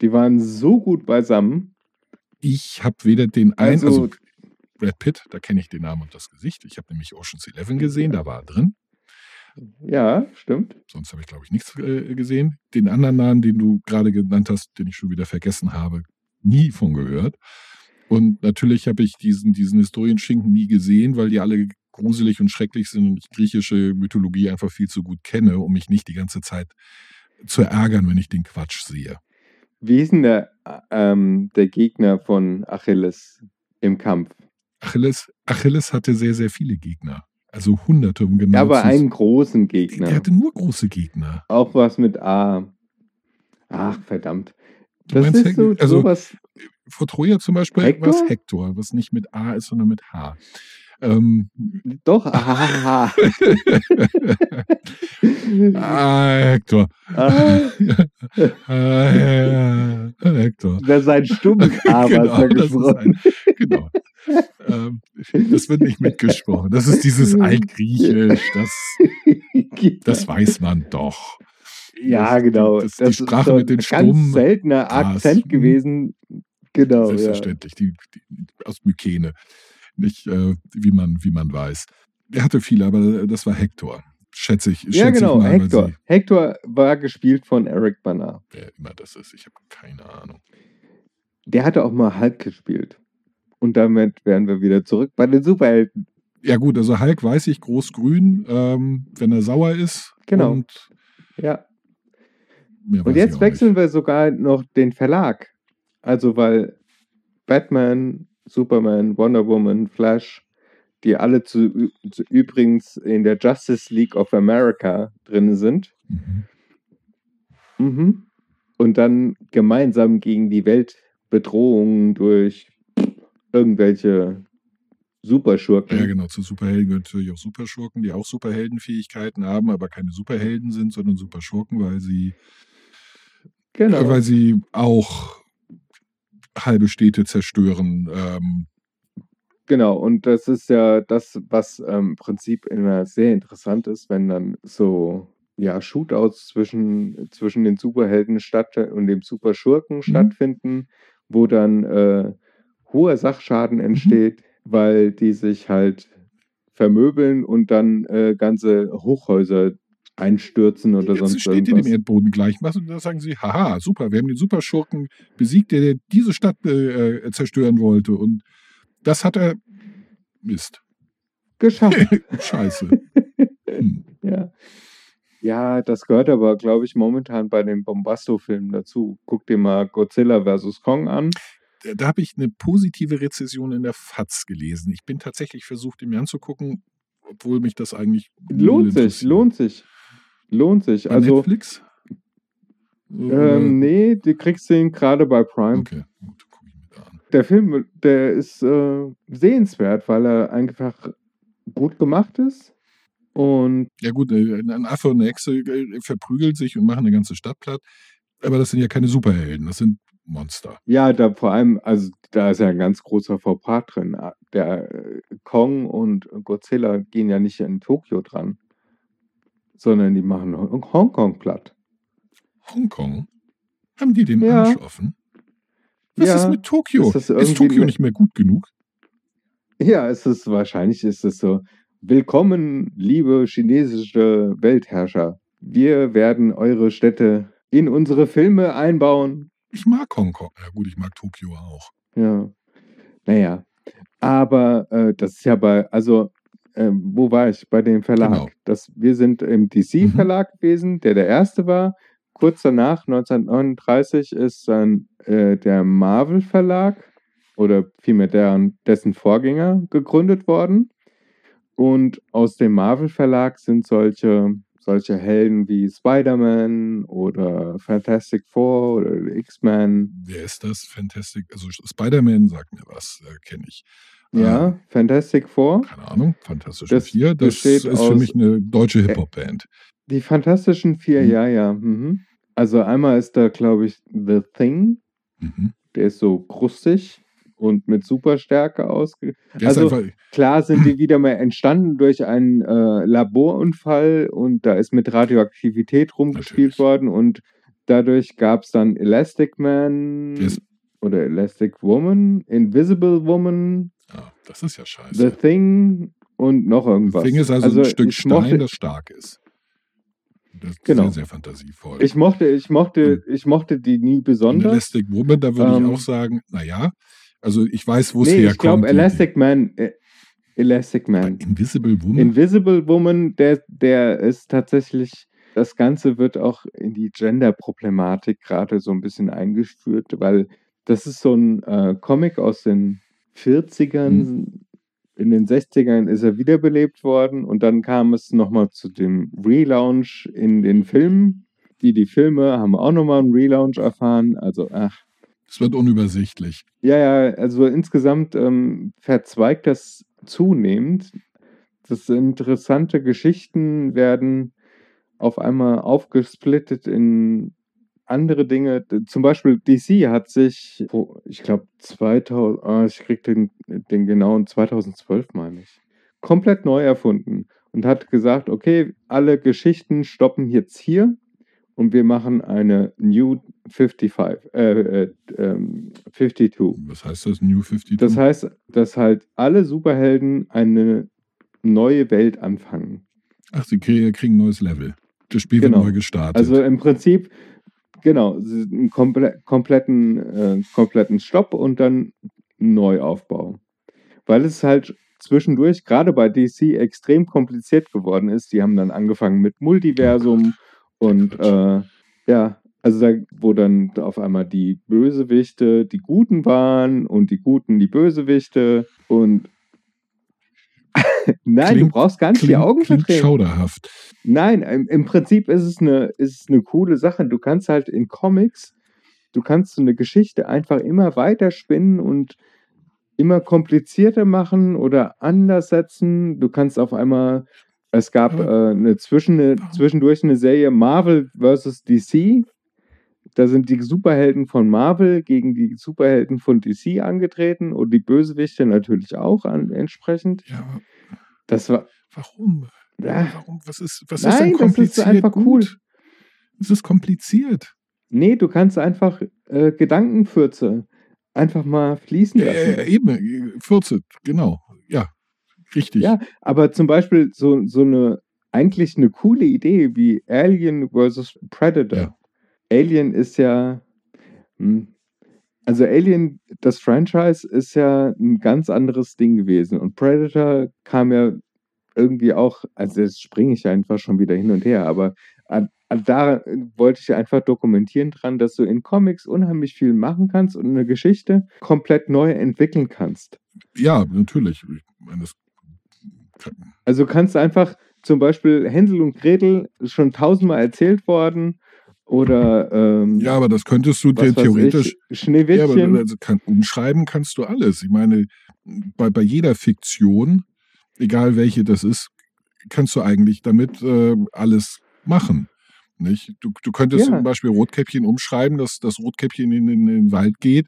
Die waren so gut beisammen. Ich habe weder den einen, also, Also, Brad Pitt, da kenne ich den Namen und das Gesicht. Ich habe nämlich Ocean's Eleven gesehen, da war er drin. ja, stimmt. Sonst habe ich, glaube ich, nichts äh, gesehen. Den anderen Namen, den du gerade genannt hast, den ich schon wieder vergessen habe, nie von gehört. Und natürlich habe ich diesen, diesen Historienschinken nie gesehen, weil die alle gruselig und schrecklich sind und ich griechische Mythologie einfach viel zu gut kenne, um mich nicht die ganze Zeit zu ärgern, wenn ich den Quatsch sehe. Wie ist denn der, ähm, der Gegner von Achilles im Kampf? Achilles, Achilles hatte sehr, sehr viele Gegner. Also hunderte, um genau Ja, aber einen großen Der Gegner. hatte nur große Gegner. Auch was mit A. Ach, verdammt. Das ist so, also- sowas. Vor Troja zum Beispiel Hektor? war es Hektor, was nicht mit A ist, sondern mit H. Ähm, Doch, ah, ah, Hektor. ah, Ah, ja, Hektor. das ist ein stummes A, was da Genau, das ist gesprochen. ein, genau. ähm, das wird nicht mitgesprochen. Das ist dieses Altgriechisch, das, das weiß man doch. ja, das- genau. das- die Sprache so mit den ein Stummen. Ganz seltener Das- Akzent gewesen. Genau, ja. Selbstverständlich, die, die, aus Mykene. Nicht, äh, wie, man, wie man weiß. Er hatte viele, aber das war Hektor. Schätze ich. Schätze Ja, genau, ich mal, Hector. Hector war gespielt von Eric Bana. Wer immer das ist, ich habe keine Ahnung. Der hatte auch mal Hulk gespielt. Und damit wären wir wieder zurück bei den Superhelden. Ja, gut, also Hulk weiß ich, groß-grün, ähm, wenn er sauer ist. Genau. Und, Ja. Und jetzt wechseln wir sogar noch den Verlag. Also, weil Batman, Superman, Wonder Woman, Flash, die alle zu, zu übrigens in der Justice League of America drin sind. Mhm. Mhm. Und dann gemeinsam gegen die Weltbedrohung durch irgendwelche Superschurken. Ja, genau. Zu Superhelden gehören natürlich auch Superschurken, die auch Superheldenfähigkeiten haben, aber keine Superhelden sind, sondern Superschurken, weil sie, genau. weil sie auch halbe Städte zerstören. Ähm, Genau, und das ist ja das, was ähm, im Prinzip immer sehr interessant ist, wenn dann so ja, Shootouts zwischen, zwischen den Superhelden statt und dem Superschurken stattfinden, wo dann äh, hoher Sachschaden entsteht, weil die sich halt vermöbeln und dann äh, ganze Hochhäuser einstürzen oder sonst steht ihr dem irgendwas. Erdboden gleich und da sagen sie, haha, super, wir haben den Superschurken besiegt, der, der diese Stadt äh, äh, zerstören wollte. Und das hat er Mist. Geschafft. Scheiße. Hm. Ja. Ja, das gehört aber, glaube ich, momentan bei den Bombasto-Filmen dazu. Guck dir mal Godzilla vs. Kong an. Da, habe ich eine positive Rezession in der FAZ gelesen. Ich bin tatsächlich versucht, ihn mir anzugucken, obwohl mich das eigentlich Lohnt sich, lohnt sich. Lohnt sich. Bei Also, Netflix? Ähm, nee, du kriegst den gerade bei Prime. Okay, gut, gucke ich mir da an. Der Film, der ist äh, sehenswert, weil er einfach gut gemacht ist. Und Ja gut, äh, ein Affe und eine Echse äh, verprügeln sich und machen eine ganze Stadt platt. Aber das sind ja keine Superhelden, das sind Monster. ja, da vor allem, also da ist ja ein ganz großer Fauxpas drin. Der Kong und Godzilla gehen ja nicht in Tokio dran, sondern die machen Hong- Hongkong platt. Hongkong? Haben die den Ja. Arsch offen? Was Ja. ist mit Tokio? Ist Ist, Tokio nicht mehr gut genug? Ja, es ist wahrscheinlich ist es so. Willkommen, liebe chinesische Weltherrscher. Wir werden eure Städte in unsere Filme einbauen. Ich mag Hongkong. Ja gut, ich mag Tokio auch. Ja. Naja. Aber äh, das ist ja bei, also, ähm, wo war ich? Bei dem Verlag. Genau. Das, wir sind im DC-Verlag gewesen, der der erste war. Kurz danach, 1939, ist dann äh, der Marvel-Verlag oder vielmehr deren, dessen Vorgänger gegründet worden. Und aus dem Marvel-Verlag sind solche, solche Helden wie Spider-Man oder Fantastic Four oder X-Men. Wer ist das? Fantastic. Also Spider-Man sagt mir was, äh, kenne ich. Ja, Äh, Fantastic Four. keine Ahnung, Fantastische Das Vier. Das ist für mich eine deutsche Hip-Hop-Band. Die Fantastischen Vier, Mhm. ja, ja. Mhm. Also einmal ist da, glaube ich, The Thing. Mhm. Der ist so krustig und mit Superstärke ausge. Der Also klar sind die wieder mal entstanden durch einen äh, Laborunfall und da ist mit Radioaktivität rumgespielt Natürlich. worden und dadurch gab es dann Elastic Man ist, oder Elastic Woman, Invisible Woman, das ist ja The scheiße. Thing und noch irgendwas. Ding ist also, ein Stück Stein, mochte, das stark ist. Das ist Genau. sehr, sehr fantasievoll. ich mochte, ich mochte, ich mochte die nie Und besonders. Elastic Woman, da würde Ähm, ich auch sagen, naja, also ich weiß, wo es Nee, herkommt. ich glaube Elastic Man, äh, Elastic Man. Invisible Woman. Invisible Woman, der, der ist tatsächlich, das Ganze wird auch in die Gender-Problematik gerade so ein bisschen eingeführt, weil das ist so ein äh, Comic aus den 40ern. In den 60ern ist er wiederbelebt worden und dann kam es nochmal zu dem Relaunch in den Filmen. Die, die Filme haben auch nochmal einen Relaunch erfahren. Also, ach, Es wird unübersichtlich. ja, ja, also insgesamt ähm, verzweigt das zunehmend. Das interessante Geschichten werden auf einmal aufgesplittet in andere Dinge. Zum Beispiel DC hat sich, ich glaube 2000, ah, ich krieg den, den genauen 2012 meine ich, komplett neu erfunden und hat gesagt, okay, alle Geschichten stoppen jetzt hier und wir machen eine New 55, äh, äh, ähm, 52. Was heißt das? New 52? Das heißt, dass halt alle Superhelden eine neue Welt anfangen. Ach, sie kriegen, kriegen ein neues Level. Das Spiel Genau. wird neu gestartet. Also im Prinzip, genau, einen komple kompletten, äh, kompletten Stopp und dann Neuaufbau. Weil es halt zwischendurch, gerade bei DC, extrem kompliziert geworden ist. Die haben dann angefangen mit Multiversum und äh, ja, also da, wo dann auf einmal die Bösewichte die Guten waren und die Guten die Bösewichte und Nein, du Klingt- brauchst gar nicht die klingt, Augen klingt verdrehen. schauderhaft. Nein, im, im Prinzip ist es, eine, ist es eine coole Sache. Du kannst halt in Comics, du kannst so eine Geschichte einfach immer weiter spinnen und immer komplizierter machen oder anders setzen. Du kannst auf einmal, es gab äh, eine Zwischen, eine, zwischendurch eine Serie Marvel vs. DC. Da sind die Superhelden von Marvel gegen die Superhelden von DC angetreten und die Bösewichte natürlich auch an, entsprechend. Ja, aber Das war, warum? ja, Warum? Was ist, was Nein, ist denn das ist kompliziert? einfach gut? cool. Es ist kompliziert. Nee, du kannst einfach äh, Gedankenfürze einfach mal fließen lassen. Äh, eben, äh, 14, genau. Ja, richtig. Ja, aber zum Beispiel so, so eine eigentlich eine coole Idee wie Alien versus Predator. Ja. Alien ist ja, hm, also Alien, das Franchise ist ja ein ganz anderes Ding gewesen und Predator kam ja irgendwie auch, also jetzt springe ich einfach schon wieder hin und her, aber da wollte ich einfach dokumentieren dran, dass du in Comics unheimlich viel machen kannst und eine Geschichte komplett neu entwickeln kannst. Ja, natürlich. Ich meine, Also kannst du einfach zum Beispiel Hänsel und Gretel schon tausendmal erzählt worden oder ähm, ja, aber das könntest du dir theoretisch. ich, Ja, aber Schneewittchen. also kann, umschreiben kannst du alles. Ich meine, bei, bei jeder Fiktion, egal welche das ist, kannst du eigentlich damit äh, alles machen. Nicht? Du, du könntest Ja. zum Beispiel Rotkäppchen umschreiben, dass das Rotkäppchen in, in, den Wald geht,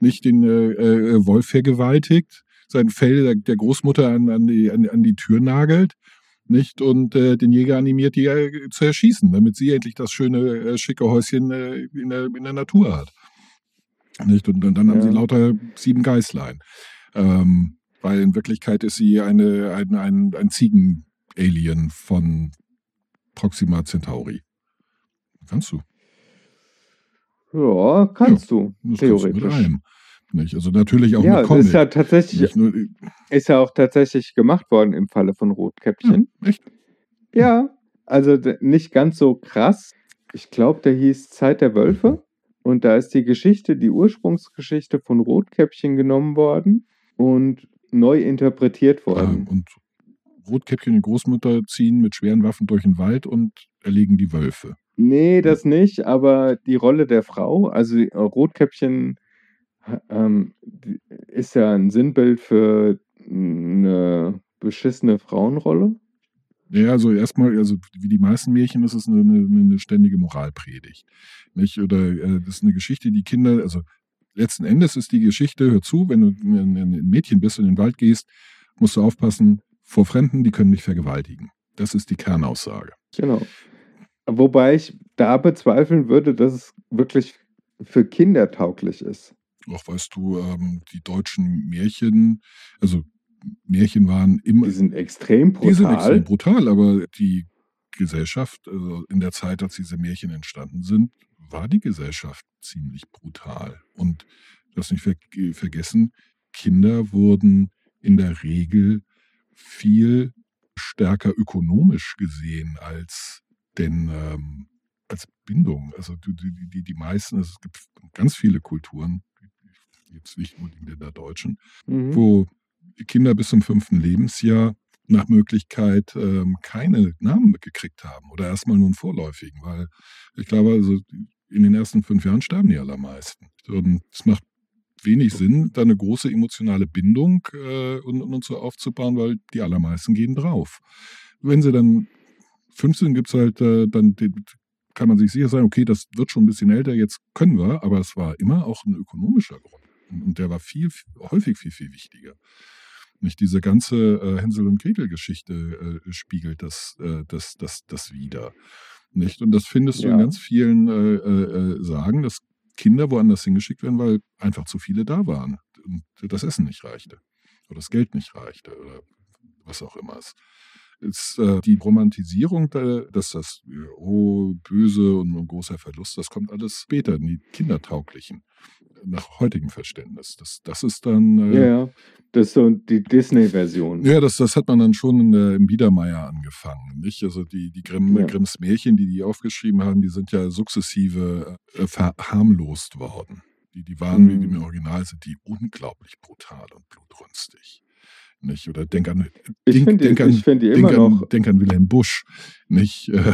nicht den äh, äh, Wolf vergewaltigt, sein Fell der, der Großmutter an, an, die, an, an die Tür nagelt, nicht und äh, den Jäger animiert, die äh, zu erschießen, damit sie endlich das schöne, äh, schicke Häuschen äh, in, der, in der Natur hat. Nicht? Und, und dann haben Ja. sie lauter sieben Geißlein. Ähm, weil in Wirklichkeit ist sie eine, ein, ein, ein Ziegen-Alien von Proxima Centauri. Kannst du. Ja, kannst du, Das kannst du theoretisch. Nicht? Also natürlich auch ja, mit Comic. ist ja tatsächlich, nur, ist ja auch tatsächlich gemacht worden im Falle von Rotkäppchen. echt? Ja, also nicht ganz so krass. Ich glaube, der hieß Zeit der Wölfe. Und da ist die Geschichte, die Ursprungsgeschichte von Rotkäppchen genommen worden und neu interpretiert Ja, worden. und Rotkäppchen und Großmutter ziehen mit schweren Waffen durch den Wald und erlegen die Wölfe. Nee, das nicht, aber die Rolle der Frau, also äh, Rotkäppchen ähm, ist ja ein Sinnbild für eine beschissene Frauenrolle. Ja, also erstmal, also wie die meisten Märchen ist es eine, eine, ständige Moralpredigt. Nicht? Oder äh, das ist eine Geschichte, die Kinder, also letzten Endes ist die Geschichte, hör zu, wenn du ein Mädchen bist und in den Wald gehst, musst du aufpassen vor Fremden, die können dich vergewaltigen. Das ist die Kernaussage. Genau. Wobei ich da bezweifeln würde, dass es wirklich für Kinder tauglich ist. Auch weißt du, ähm, die deutschen Märchen, also Märchen waren immer, Die sind extrem brutal. die sind extrem brutal, aber die Gesellschaft, also in der Zeit, als diese Märchen entstanden sind, war die Gesellschaft ziemlich brutal. Und das nicht ver vergessen, Kinder wurden in der Regel viel stärker ökonomisch gesehen als denn ähm, als Bindung. Also die, die, die, die meisten, also es gibt ganz viele Kulturen, jetzt nicht unbedingt in der deutschen, Mhm. wo Kinder bis zum fünften Lebensjahr nach Möglichkeit ähm, keine Namen gekriegt haben oder erstmal nur einen vorläufigen, weil ich glaube, also in den ersten fünf Jahren sterben die allermeisten. Und es macht wenig Sinn, da eine große emotionale Bindung äh, und, und so aufzubauen, weil die allermeisten gehen drauf. Wenn sie dann 15 gibt es halt, äh, dann kann man sich sicher sein, okay, das wird schon ein bisschen älter, jetzt können wir, aber es war immer auch ein ökonomischer Grund. Und, der war viel, häufig viel, viel wichtiger. Nicht diese ganze äh, Hänsel und Gretel-Geschichte äh, spiegelt das, äh, das, das, das wieder. Nicht? Und das findest du in Ja. ganz vielen äh, äh, äh, Sagen, dass Kinder woanders hingeschickt werden, weil einfach zu viele da waren und das Essen nicht reichte oder das Geld nicht reichte oder was auch immer es ist äh, die Romantisierung, da, dass das äh, oh, böse und ein großer Verlust, das kommt alles später in die Kindertauglichen, nach heutigem Verständnis. Das, das ist dann, Ja, äh, ja. Das ist so die Disney-Version. ja, das, das hat man dann schon in der, im Biedermeier angefangen, nicht? Also die, die Grimm, Ja. Grimms Märchen, die die aufgeschrieben haben, die sind ja sukzessive äh, verharmlost worden. Die, die waren, wie die Mhm. im Original sind, die unglaublich brutal und blutrünstig. Nicht? Oder denk an, Ich denk, finde die, denk an, ich die denk immer an, noch. denk an Wilhelm Busch. Nicht? Äh,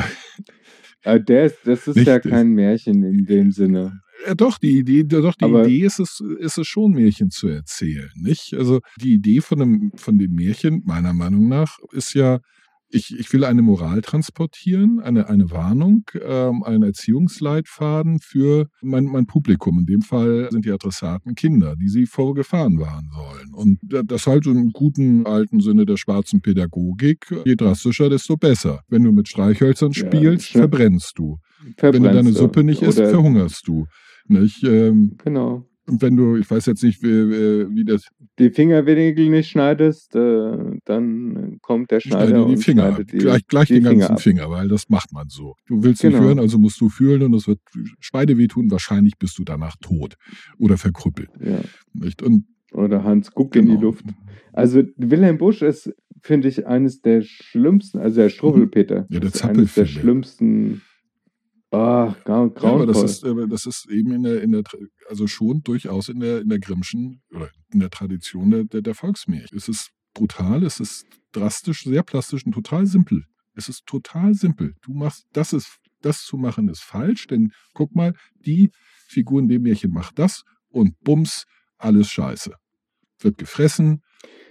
Äh, der ist, das ist Nicht- ja kein Märchen in dem Sinne. Ja, doch, die Idee, doch, die Aber- Idee ist es, ist es schon, Märchen zu erzählen, nicht? Also die Idee von dem, von dem Märchen, meiner Meinung nach, ist ja, ich, ich will eine Moral transportieren, eine, eine Warnung, ähm, einen Erziehungsleitfaden für mein, mein Publikum. In dem Fall sind die Adressaten Kinder, die sie vor Gefahren warnen sollen. Und da- das halt im guten alten Sinne der schwarzen Pädagogik, je drastischer, desto besser. Wenn du mit Streichhölzern Ja, spielst, schön. verbrennst du. Wenn du Verbrennst deine. Suppe nicht isst, verhungerst du. Nicht? Ähm, Genau. Und wenn du, ich weiß jetzt nicht, wie, wie das, Die Fingernägel nicht schneidest, äh, dann kommt der Schneider schneide die und Finger ab. die, gleich gleich die den Finger ganzen ab. Finger, weil das macht man so. Du willst nicht Genau. hören, also musst du fühlen und es wird Schweine wehtun. Wahrscheinlich bist du danach tot oder verkrüppelt. Ja. Nicht? Und Oder Hans guckt in die genau. Luft. Also Wilhelm Busch ist, finde ich, eines der schlimmsten, also der Struwwelpeter. Ja, der ist eines der schlimmsten. Ach, grau, Ja, aber das ist, aber das ist eben in der, in der, also schon durchaus in der, in der Grimmschen oder in der Tradition der, der, der Volksmärchen. Es ist brutal, es ist drastisch, sehr plastisch und total simpel. Es ist total simpel. Du machst, das ist, das zu machen ist falsch, denn guck mal, die Figur in dem Märchen macht das und bums, alles scheiße. Wird gefressen,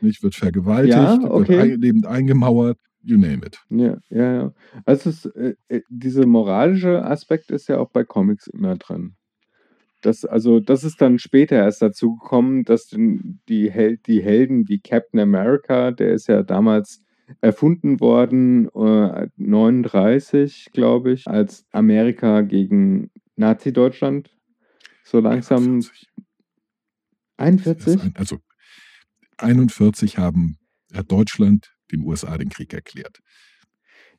nicht, wird vergewaltigt, Ja, wird okay. ein, lebend eingemauert, you name it. Ja, ja, ja. Also es, äh, äh, dieser moralische Aspekt ist ja auch bei Comics immer drin. Das, also, das ist dann später erst dazu gekommen, dass die, Hel die Helden wie Captain America, der ist ja damals erfunden worden, äh, 39, glaube ich, als Amerika gegen Nazi-Deutschland so langsam 41. 41? Das ein- Also 41 haben, hat Deutschland den USA den Krieg erklärt.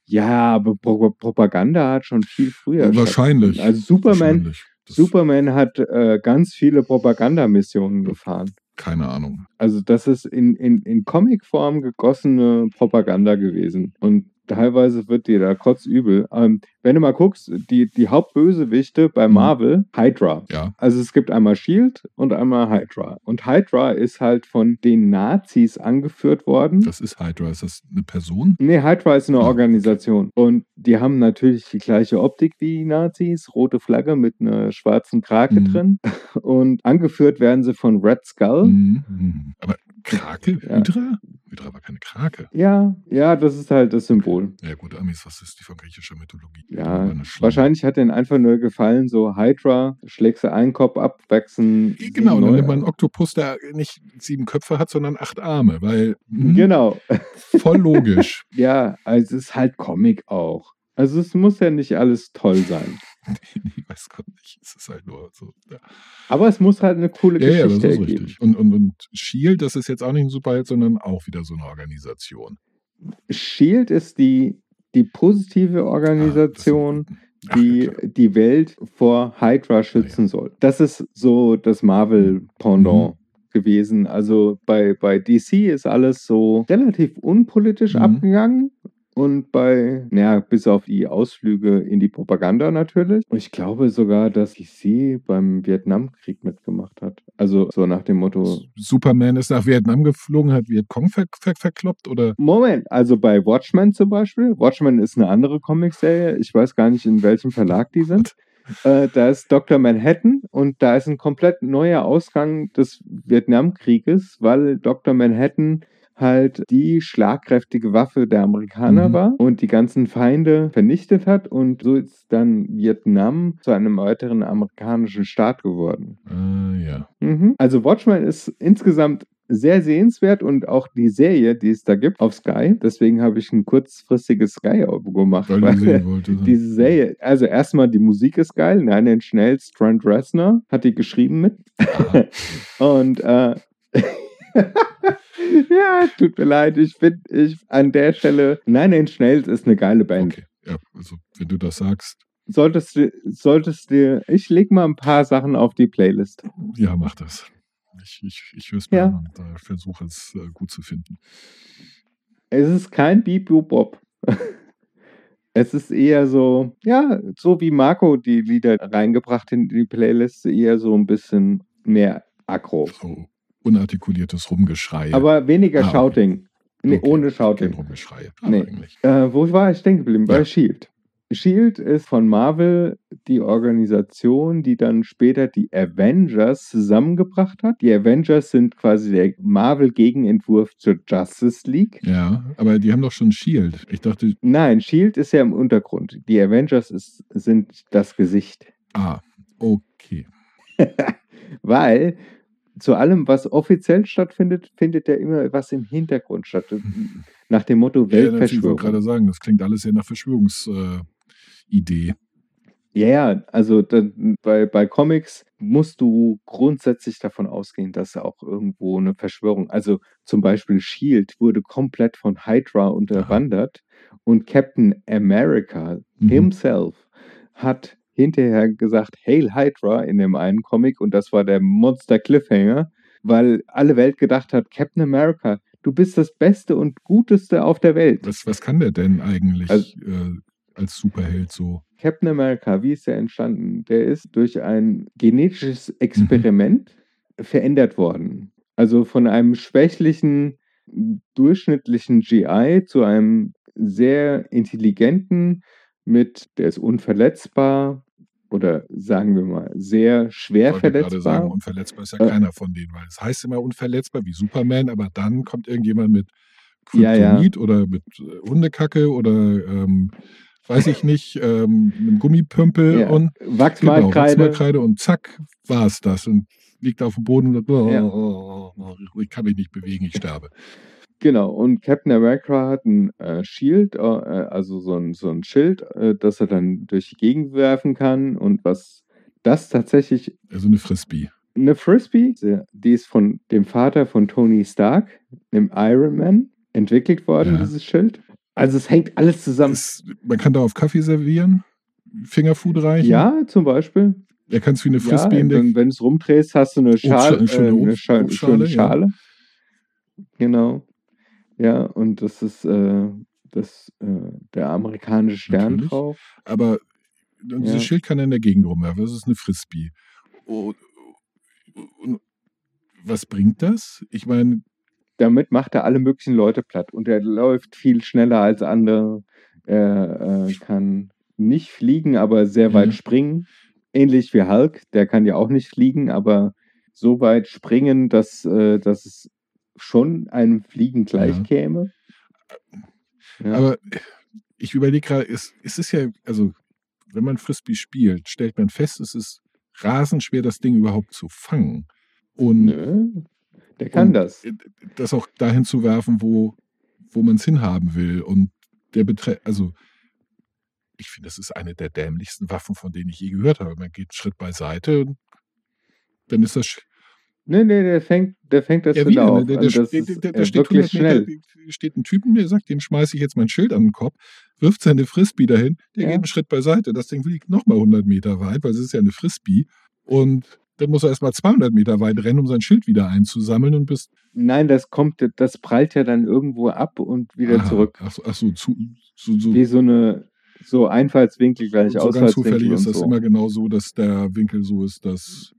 Ja, aber Pro Propaganda hat schon viel früher Wahrscheinlich. Also Superman, Wahrscheinlich. Superman hat äh, ganz viele Propagandamissionen gefahren. Keine Ahnung. Also das ist in, in, in Comicform gegossene Propaganda gewesen. Und teilweise wird dir da kotzübel. Ähm, wenn du mal guckst, die, die Hauptbösewichte bei Mhm. Marvel, Hydra. Ja, Also es gibt einmal Shield und einmal Hydra. Und Hydra ist halt von den Nazis angeführt worden. das ist Hydra. Ist das eine Person? Nee, Hydra ist eine Ah, okay. Organisation. Und die haben natürlich die gleiche Optik wie die Nazis, rote Flagge mit einer schwarzen Krake Mhm. drin. Und angeführt werden sie von Red Skull. Mhm. Mhm. Aber Krake? Hydra? Hydra war keine Krake. Ja, ja, das ist halt das Symbol. Ja gut, Amis, was ist die von griechischer Mythologie? Ja, wahrscheinlich hat denen einfach nur gefallen, so Hydra, schlägst du einen Kopf ab, wachsen. Genau, dann nimmt man einen Oktopus, der nicht sieben Köpfe hat, sondern acht Arme, weil hm, Genau. voll logisch. Ja, also es ist halt Comic auch. Also es muss ja nicht alles toll sein. ich weiß Gott nicht, es ist halt nur so. Ja, Aber es muss halt eine coole ja, ja das Geschichte ist richtig. Und, und, und Shield, das ist jetzt auch nicht ein Superheld, sondern auch wieder so eine Organisation. Shield ist die, die positive Organisation, Ah, die Ach, ja, die Welt vor Hydra schützen soll. Das ist so das Marvel-Pendant Mhm. gewesen. Also bei, bei DC ist alles so relativ unpolitisch Mhm. abgegangen. Und bei, naja, bis auf die Ausflüge in die Propaganda natürlich. Und ich glaube sogar, dass DC beim Vietnamkrieg mitgemacht hat. Also so nach dem Motto, Superman ist nach Vietnam geflogen, hat Vietcong ver ver verkloppt oder? Moment, also bei Watchmen zum Beispiel. Watchmen ist eine andere Comicserie. Ich weiß gar nicht, in welchem Verlag die sind. Äh, da ist Dr. Manhattan und da ist ein komplett neuer Ausgang des Vietnamkrieges, weil Dr. Manhattan halt die schlagkräftige Waffe der Amerikaner Mhm. war und die ganzen Feinde vernichtet hat und so ist dann Vietnam zu einem weiteren amerikanischen Staat geworden. Äh, ja. Mhm. Also Watchmen ist insgesamt sehr sehenswert und auch die Serie, die es da gibt auf Sky. Deswegen habe ich ein kurzfristiges Sky-Abo gemacht. Weil weil wollte. diese Serie, also erstmal die Musik ist geil. Nein, den schnell Strand Reznor hat die geschrieben mit. Und äh, ja, tut mir leid, ich bin ich an der Stelle. Nein, den Schnells ist eine geile Band. Okay. Ja, also wenn du das sagst, Solltest du, solltest du, ich leg mal ein paar Sachen auf die Playlist. ja, mach das. Ich, ich, ich höre es mir Ja. an und äh, versuche es äh, gut zu finden. Es ist kein Beep Bop. Es ist eher so, ja, so wie Marco die Lieder reingebracht in die Playlist, eher so ein bisschen mehr Aggro. So unartikuliertes Rumgeschrei. Aber weniger Ah. Shouting. Nee, Okay, ohne Kein Shouting. Rumgeschrei. Aber Nee. Äh, wo war ich stehen geblieben? Bei Ja. Shield. Shield ist von Marvel die Organisation, die dann später die Avengers zusammengebracht hat. Die Avengers sind quasi der Marvel-Gegenentwurf zur Justice League. Ja, aber die haben doch schon Shield. Ich dachte, Nein, Shield ist ja im Untergrund. Die Avengers ist, sind das Gesicht. ah, okay. Weil zu allem, was offiziell stattfindet, findet ja immer was im Hintergrund statt. Nach dem Motto Ja, natürlich, ich wollte Weltverschwörung. gerade sagen, das klingt alles sehr nach Verschwörungsidee. Äh. Ja, ja, also da, bei, bei Comics musst du grundsätzlich davon ausgehen, dass auch irgendwo eine Verschwörung, also zum Beispiel Shield wurde komplett von Hydra unterwandert und Captain America Mhm. himself hat hinterher gesagt, Hail Hydra in dem einen Comic und das war der Monster Cliffhanger, weil alle Welt gedacht hat, Captain America, du bist das Beste und Guteste auf der Welt. Was, was kann der denn eigentlich Also- äh, als Superheld so? Captain America, wie ist der entstanden? Der ist durch ein genetisches Experiment verändert worden. Also von einem schwächlichen, durchschnittlichen GI zu einem sehr intelligenten, mit, der ist unverletzbar oder sagen wir mal sehr schwer Ich wollte gerade sagen, verletzbar. unverletzbar ist ja Äh. keiner von denen, weil es heißt immer unverletzbar wie Superman, aber dann kommt irgendjemand mit Ja, ja. Kryptonit oder mit äh, Hundekacke oder ähm, weiß ich nicht, ähm, einem Gummipümpel Ja, und genau, Wachsmalkreide. Wachsmalkreide und zack, war es das und liegt auf dem Boden und oh, Ja. oh, oh, oh, ich kann mich nicht bewegen, ich sterbe. Genau, und Captain America hat ein äh, Shield, äh, also so ein, so ein Schild, äh, das er dann durch die Gegend werfen kann und was das tatsächlich Also eine Frisbee. eine Frisbee, die- ist von dem Vater von Tony Stark, dem Iron Man, entwickelt worden, Ja. dieses Schild. Also es hängt alles zusammen. Es, man kann darauf Kaffee servieren, Fingerfood reichen. Ja, zum Beispiel. Er kann es wie eine Ja, Frisbee in der wenn, du es rumdrehst, hast du eine Schale, eine schöne äh, eine Obst- Schale, Obstschale, schöne ja. Schale. Genau. Ja, und das ist äh, das, äh, der amerikanische Stern Natürlich. drauf. Aber dieses Ja. Schild kann er in der Gegend rumwerfen. Das ist eine Frisbee. Und, und was bringt das? Ich meine, Damit macht er alle möglichen Leute platt und er läuft viel schneller als andere. Er äh, kann nicht fliegen, aber sehr weit Mhm. springen. Ähnlich wie Hulk, der kann ja auch nicht fliegen, aber so weit springen, dass, äh, dass es schon einem Fliegen gleich Ja. Aber ich überlege gerade, es, es ist ja, also wenn man Frisbee spielt, stellt man fest, es ist rasend schwer, das Ding überhaupt zu fangen. Und Nö, der kann Und, das. das auch dahin zu werfen, wo, wo man es hinhaben will. Und der Betre also ich finde, das ist eine der dämlichsten Waffen, von denen ich je gehört habe. Man geht einen Schritt beiseite und dann ist das Nee, nee, der fängt, der fängt das ja, wieder auf. der, der, das der, ist der, äh, der steht wirklich 100 Meter, schnell. steht ein Typen, der sagt, dem schmeiße ich jetzt mein Schild an den Kopf, wirft seine Frisbee dahin, der Ja. geht einen Schritt beiseite. Das Ding fliegt nochmal 100 Meter weit, weil es ist ja eine Frisbee. Und dann muss er erstmal 200 Meter weit rennen, um sein Schild wieder einzusammeln und bis Nein, das kommt, das prallt ja dann irgendwo ab und wieder Aha, zurück. Ach so, ach so, zu, so, so, Wie so eine, so Einfallswinkel gleich so ganz Ausfallswinkel zufällig ist das so. immer genau so, dass der Winkel so ist, dass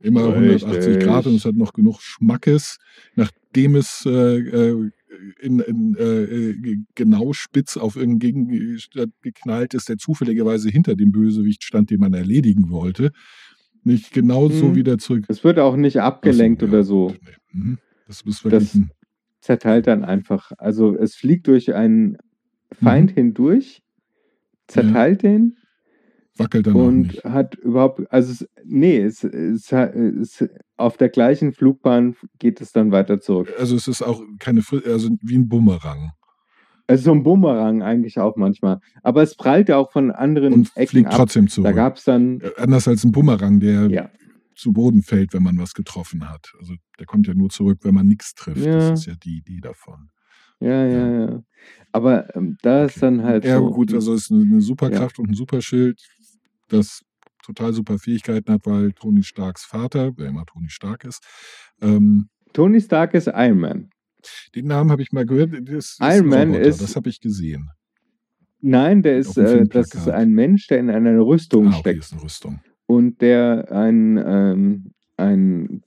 immer 180 Grad und es Richtig. hat noch genug Schmackes, nachdem es äh, äh, in, in, äh, äh, genau spitz auf irgendeinen Gegenstand geknallt ist, der zufälligerweise hinter dem Bösewicht stand, den man erledigen wollte. Nicht genau so Mhm. wieder zurück. Es wird auch nicht abgelenkt so, oder ja, so. Mhm. Das ist wirklich Das- Zerteilt dann einfach. Also es fliegt durch einen Feind Mhm. hindurch, zerteilt den wackelt dann und nicht. hat überhaupt, also es, nee, es, es, es, auf der gleichen Flugbahn geht es dann weiter zurück. Also es ist auch keine, also wie ein Bumerang. Also so ein Bumerang eigentlich auch manchmal. Aber es prallt ja auch von anderen Und Ecken fliegt ab. trotzdem Da zurück. gab es dann, Äh, Anders als ein Bumerang, der ja, zu Boden fällt, wenn man was getroffen hat. Also der kommt ja nur zurück, wenn man nichts trifft. Ja. Das ist ja die Idee davon. ja, ja, ja. Aber ähm, da ist Okay. dann halt Ja, so. gut, also es ist eine, eine Superkraft und ein Superschild, das total super Fähigkeiten hat, weil Tony Starks Vater, wer immer Tony Stark ist, ähm, Tony Stark ist Iron Man. den Namen habe ich mal gehört. Das Iron Man Roboter, ist- das habe ich gesehen. Nein, der ist, äh, das ist ein Mensch, der in einer Rüstung Ah, okay, steckt ist eine Rüstung. und der ein, ähm, ein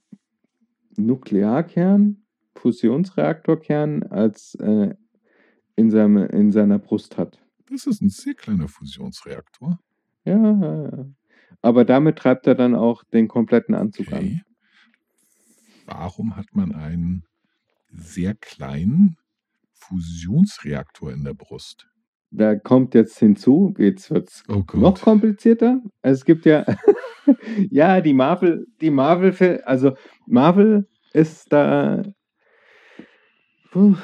Nuklearkern, Fusionsreaktorkern als äh, in, seinem, in seiner Brust hat. Das ist ein sehr kleiner Fusionsreaktor. Ja, ja, ja. aber damit treibt er dann auch den kompletten Anzug an. Okay. Warum hat man einen sehr kleinen Fusionsreaktor in der Brust? Da kommt jetzt hinzu, jetzt wird es Oh noch komplizierter. Es gibt ja, ja, die Marvel, die Marvel, also Marvel ist da puh,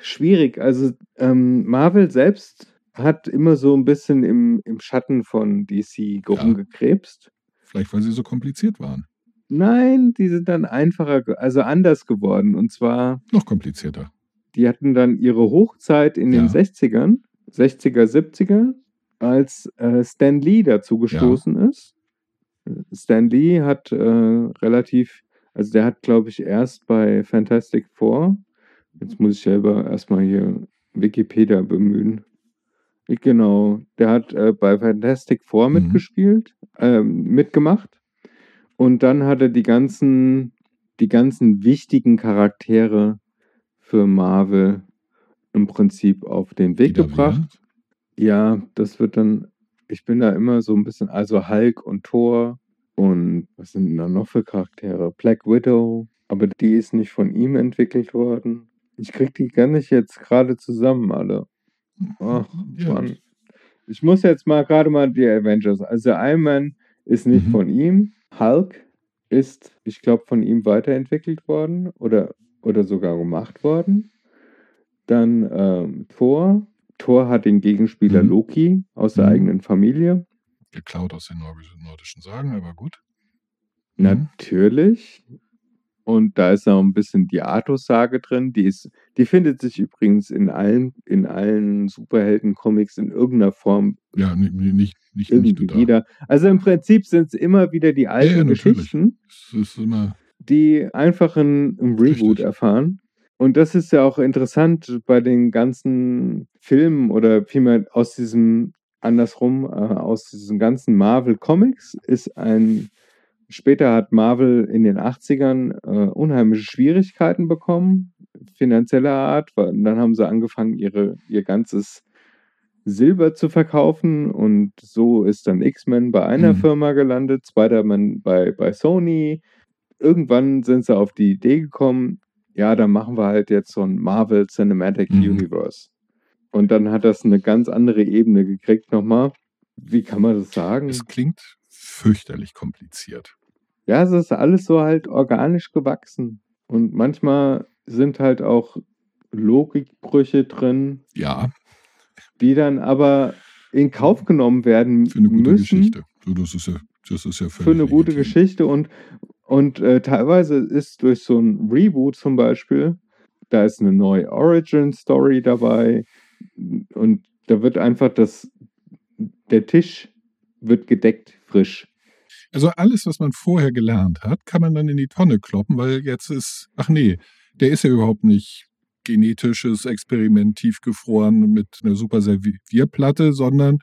schwierig. Also ähm, Marvel selbst hat immer so ein bisschen im, im Schatten von DC Ja. rumgekrebst. Vielleicht, weil sie so kompliziert waren. Nein, die sind dann einfacher, also anders geworden. Und zwar, Noch komplizierter. die hatten dann ihre Hochzeit in den Ja. 60ern, 60er, 70er, als äh, Stan Lee dazu gestoßen ist. Stan Lee hat äh, relativ, also der hat, glaube ich, erst bei Fantastic Four, jetzt muss ich selber erstmal hier Wikipedia bemühen. Genau, der hat äh, bei Fantastic Four Mhm. mitgespielt, ähm, mitgemacht. Und dann hat er die ganzen, die ganzen wichtigen Charaktere für Marvel im Prinzip auf den Weg Wieder gebracht. Ja, das wird dann, ich bin da immer so ein bisschen, also Hulk und Thor und was sind denn da noch für Charaktere? Black Widow, aber die ist nicht von ihm entwickelt worden. Ich krieg die gar nicht jetzt gerade zusammen, alle. Ach. Mann. Ich muss jetzt mal gerade mal die Avengers. Also Iron Man ist nicht Mhm. von ihm. Hulk ist, ich glaube, von ihm weiterentwickelt worden oder, oder sogar gemacht worden. Dann ähm, Thor. Thor hat den Gegenspieler Mhm. Loki aus der Mhm. eigenen Familie. Geklaut aus den nordischen, nordischen Sagen, aber gut. Mhm. Natürlich. Und da ist auch ein bisschen die Artus-Sage drin. Die, ist, die findet sich übrigens in allen, in allen Superhelden-Comics in irgendeiner Form Ja, nicht, nicht, nicht, nicht wieder. Also im Prinzip sind es immer wieder die alten ja, natürlich. Geschichten, die einfach ein, ein Reboot Richtig. erfahren. Und das ist ja auch interessant bei den ganzen Filmen oder vielmehr aus diesem, andersrum, äh, aus diesen ganzen Marvel Comics ist ein, später hat Marvel in den 80ern äh, unheimliche Schwierigkeiten bekommen, finanzieller Art, dann haben sie angefangen, ihre, ihr ganzes Silber zu verkaufen und so ist dann X-Men bei einer Mhm. Firma gelandet, Spider-Man bei, bei Sony. Irgendwann sind sie auf die Idee gekommen, ja, dann machen wir halt jetzt so ein Marvel Cinematic Mhm. Universe. Und dann hat das eine ganz andere Ebene gekriegt nochmal. Wie kann man das sagen? Es klingt fürchterlich kompliziert. Ja, es ist alles so halt organisch gewachsen. Und manchmal sind halt auch Logikbrüche drin, Ja, die dann aber in Kauf genommen werden für eine gute müssen Geschichte. Das ist ja, das ist ja für eine gute legitim. Geschichte. Und, und äh, teilweise ist durch so ein Reboot zum Beispiel, da ist eine neue Origin-Story dabei und da wird einfach das, der Tisch wird gedeckt frisch. Also alles, was man vorher gelernt hat, kann man dann in die Tonne kloppen, weil jetzt ist, ach nee, der ist ja überhaupt nicht genetisches Experiment tiefgefroren mit einer super Servierplatte, sondern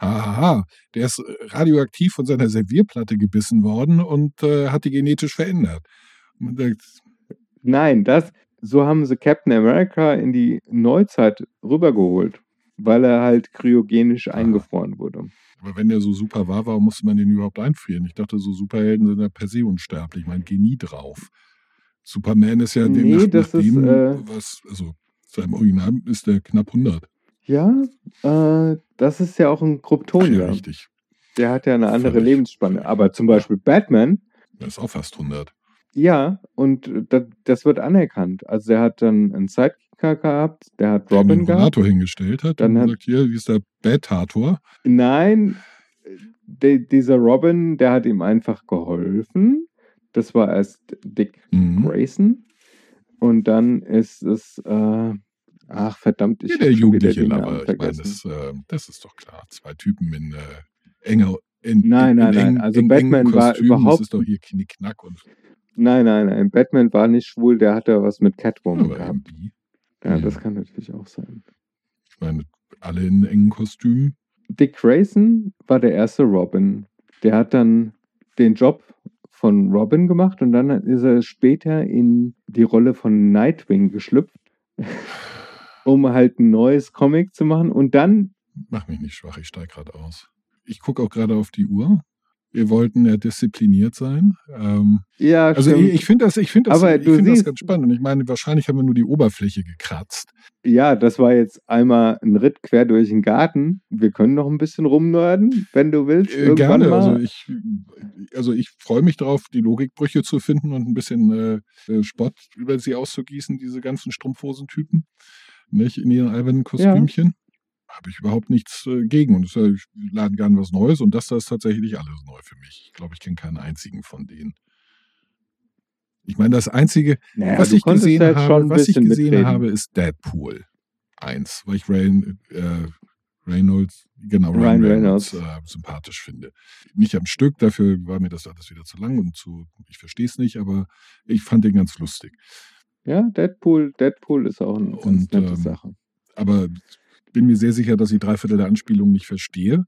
haha, der ist radioaktiv von seiner Servierplatte gebissen worden und äh, hat die genetisch verändert. Denkt, Nein, das, so haben sie Captain America in die Neuzeit rübergeholt, weil er halt kryogenisch eingefroren wurde. aber wenn der so super war, warum musste man den überhaupt einfrieren? Ich dachte, so Superhelden sind ja per se unsterblich. Ich meine, Genie drauf. Superman ist ja Nee, demnach das ist, nachdem, äh, was, also seinem Original ist der knapp 100. Ja, äh, das ist ja auch ein Ach ja, Kryptonier. richtig. Der hat ja eine andere Völlig. Lebensspanne. Aber zum Beispiel Batman, Der ist auch fast 100. ja, und das, das wird anerkannt. Also der hat dann einen Sidekicker gehabt, der hat Robin den gehabt. Rollator hingestellt hat Dann und hat- sagt, hier, wie ist der Batator? Nein, de, dieser Robin, der hat ihm einfach geholfen. Das war erst Dick Mhm. Grayson. Und dann ist es, äh, ach verdammt, ich Ja, der jugendliche den Lover. Namen Ich meine, das, äh, das ist doch klar. Zwei Typen in äh, enger. In, Nein, in, nein, in nein. engen- Also in Batman engen war überhaupt- Das ist doch hier Knickknack und Nein, nein, nein. Batman war nicht schwul, der hatte was mit Catwoman aber gehabt. irgendwie. Ja, Ja. das kann natürlich auch sein. Ich meine, alle in engen Kostümen. Dick Grayson war der erste Robin. Der hat dann den Job von Robin gemacht und dann ist er später in die Rolle von Nightwing geschlüpft, um halt ein neues Comic zu machen. Und dann, Mach mich nicht schwach, ich steige gerade aus. Ich gucke auch gerade auf die Uhr. Wir wollten ja diszipliniert sein. Ähm, ja, also stimmt. ich, ich finde das, ich finde das, Aber ich du finde das ganz spannend. Und ich meine, wahrscheinlich haben wir nur die Oberfläche gekratzt. ja, das war jetzt einmal ein Ritt quer durch den Garten. Wir können noch ein bisschen rumnörden, wenn du willst. Äh, gerne. mal. Also ich, also ich freue mich darauf, die Logikbrüche zu finden und ein bisschen äh, äh, Spott über sie auszugießen, diese ganzen Strumpfhosentypen. Nicht in ihren albernen Kostümchen. Habe ich überhaupt nichts äh, gegen. Und ja, ich lade gerne was Neues und das da ist tatsächlich alles neu für mich. Ich glaube, ich kenne keinen einzigen von denen. Ich meine, das einzige, naja, was ich gesehen jetzt habe, was ich gesehen mitreden. habe, ist Deadpool 1, weil ich Rain, äh, Reynolds, genau, Ryan, Ryan Reynolds, Reynolds. äh, sympathisch finde. Nicht am Stück, dafür war mir das alles wieder zu lang und zu, ich verstehe es nicht, aber ich fand den ganz lustig. Ja, Deadpool, Deadpool ist auch eine ganz Und, nette ähm, Sache. Aber bin mir sehr sicher, dass ich drei Viertel der Anspielungen nicht verstehe.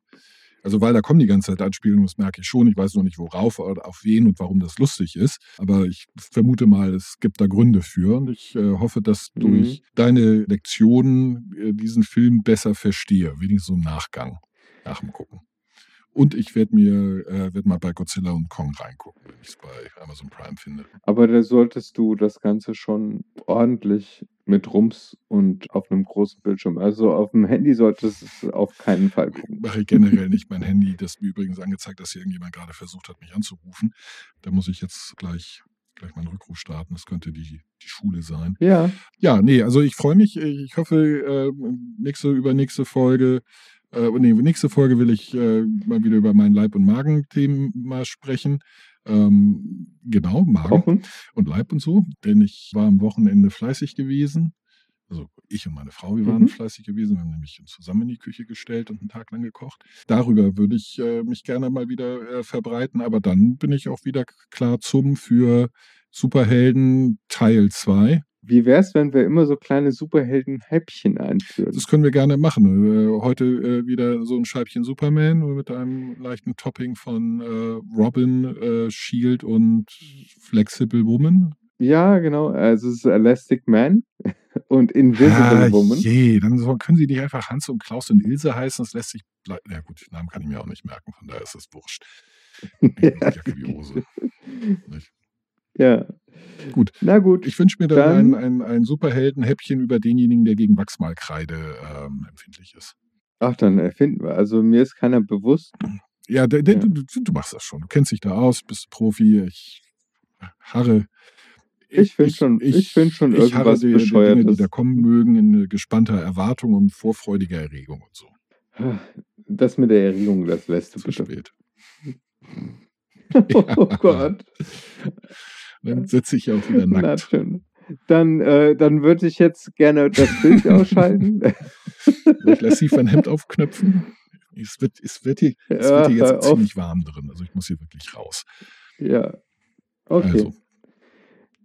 Also, weil da kommen die ganze Zeit Anspielungen, das merke ich schon. Ich weiß noch nicht, worauf oder auf wen und warum das lustig ist. Aber ich vermute mal, es gibt da Gründe für. Und ich äh, hoffe, dass Mhm. durch deine Lektionen äh, diesen Film besser verstehe. Wenigstens so im Nachgang, nach dem Gucken. Und ich werde mir, äh, werd mal bei Godzilla und Kong reingucken, wenn ich es bei Amazon Prime finde. Aber da solltest du das Ganze schon ordentlich mit Rums und auf einem großen Bildschirm. Also auf dem Handy solltest du es auf keinen Fall gucken. Mache ich generell nicht mein Handy. Das ist mir übrigens angezeigt, dass hier irgendjemand gerade versucht hat, mich anzurufen. Da muss ich jetzt gleich, gleich meinen Rückruf starten. Das könnte die, die Schule sein. Ja, Ja, nee, also ich freue mich. Ich hoffe, äh, nächste, übernächste Folge, äh, nee, nächste Folge will ich äh, mal wieder über mein Leib- und Magen-Thema sprechen. Ähm, genau, Magen kochen. und Leib und so, denn ich war am Wochenende fleißig gewesen. Also ich und meine Frau, wir waren Mhm. fleißig gewesen, wir haben nämlich zusammen in die Küche gestellt und einen Tag lang gekocht. Darüber würde ich äh, mich gerne mal wieder äh, verbreiten, aber dann bin ich auch wieder klar zum für Superhelden Teil 2. Wie wär's, wenn wir immer so kleine Superhelden-Häppchen einführen? Das können wir gerne machen. Äh, heute äh, wieder so ein Scheibchen Superman mit einem leichten Topping von äh, Robin, Shield und Flexible Woman. Ja, genau. Also es ist Elastic Man und Invisible ah, Woman. je, dann können sie nicht einfach Hans und Klaus und Ilse heißen. Das lässt sich. Na gut, den Namen kann ich mir auch nicht merken, von daher ist das wurscht. Ja. Jacke wie Hose. Nicht? Ja. Gut. Na gut. Ich wünsche mir dann, Dann- ein, ein, ein Superhelden-Häppchen über denjenigen, der gegen Wachsmalkreide ähm, empfindlich ist. Ach, dann erfinden wir. Also mir ist keiner bewusst. Ja, der, der, Ja. Du, du, machst das schon. Du kennst dich da aus, bist Profi. Ich harre. Ich find schon- ich find schon ich harre irgendwas die, Dinge, die da kommen mögen, in gespannter Erwartung und vorfreudiger Erregung und so. Das mit der Erregung, das lässt du Zu bitte. spät. Oh Gott. Dann setze ich auch wieder Na nackt. schön. Dann, äh, dann würde ich jetzt gerne das Bild ausschalten. Ich lasse sie ein Hemd aufknöpfen. Es wird, es wird hier, es wird hier jetzt ziemlich warm drin. Also ich muss hier wirklich raus. ja. Okay. Also,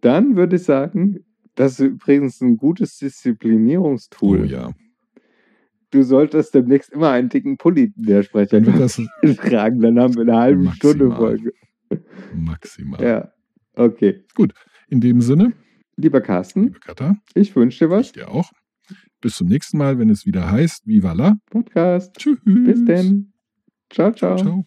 Dann würde ich sagen, das ist übrigens ein gutes Disziplinierungstool. oh ja. Du solltest demnächst immer einen dicken Pulli der Sprecher tragen, dann haben wir eine halbe Maximal. Stunde Folge. maximal. Ja. Okay. In dem Sinne, Lieber Carsten, liebe Katha, ich wünsche dir ich was. dir auch. Bis zum nächsten Mal, wenn es wieder heißt, Viva la. Podcast. Tschüss. Bis denn. Ciao, ciao. Ciao.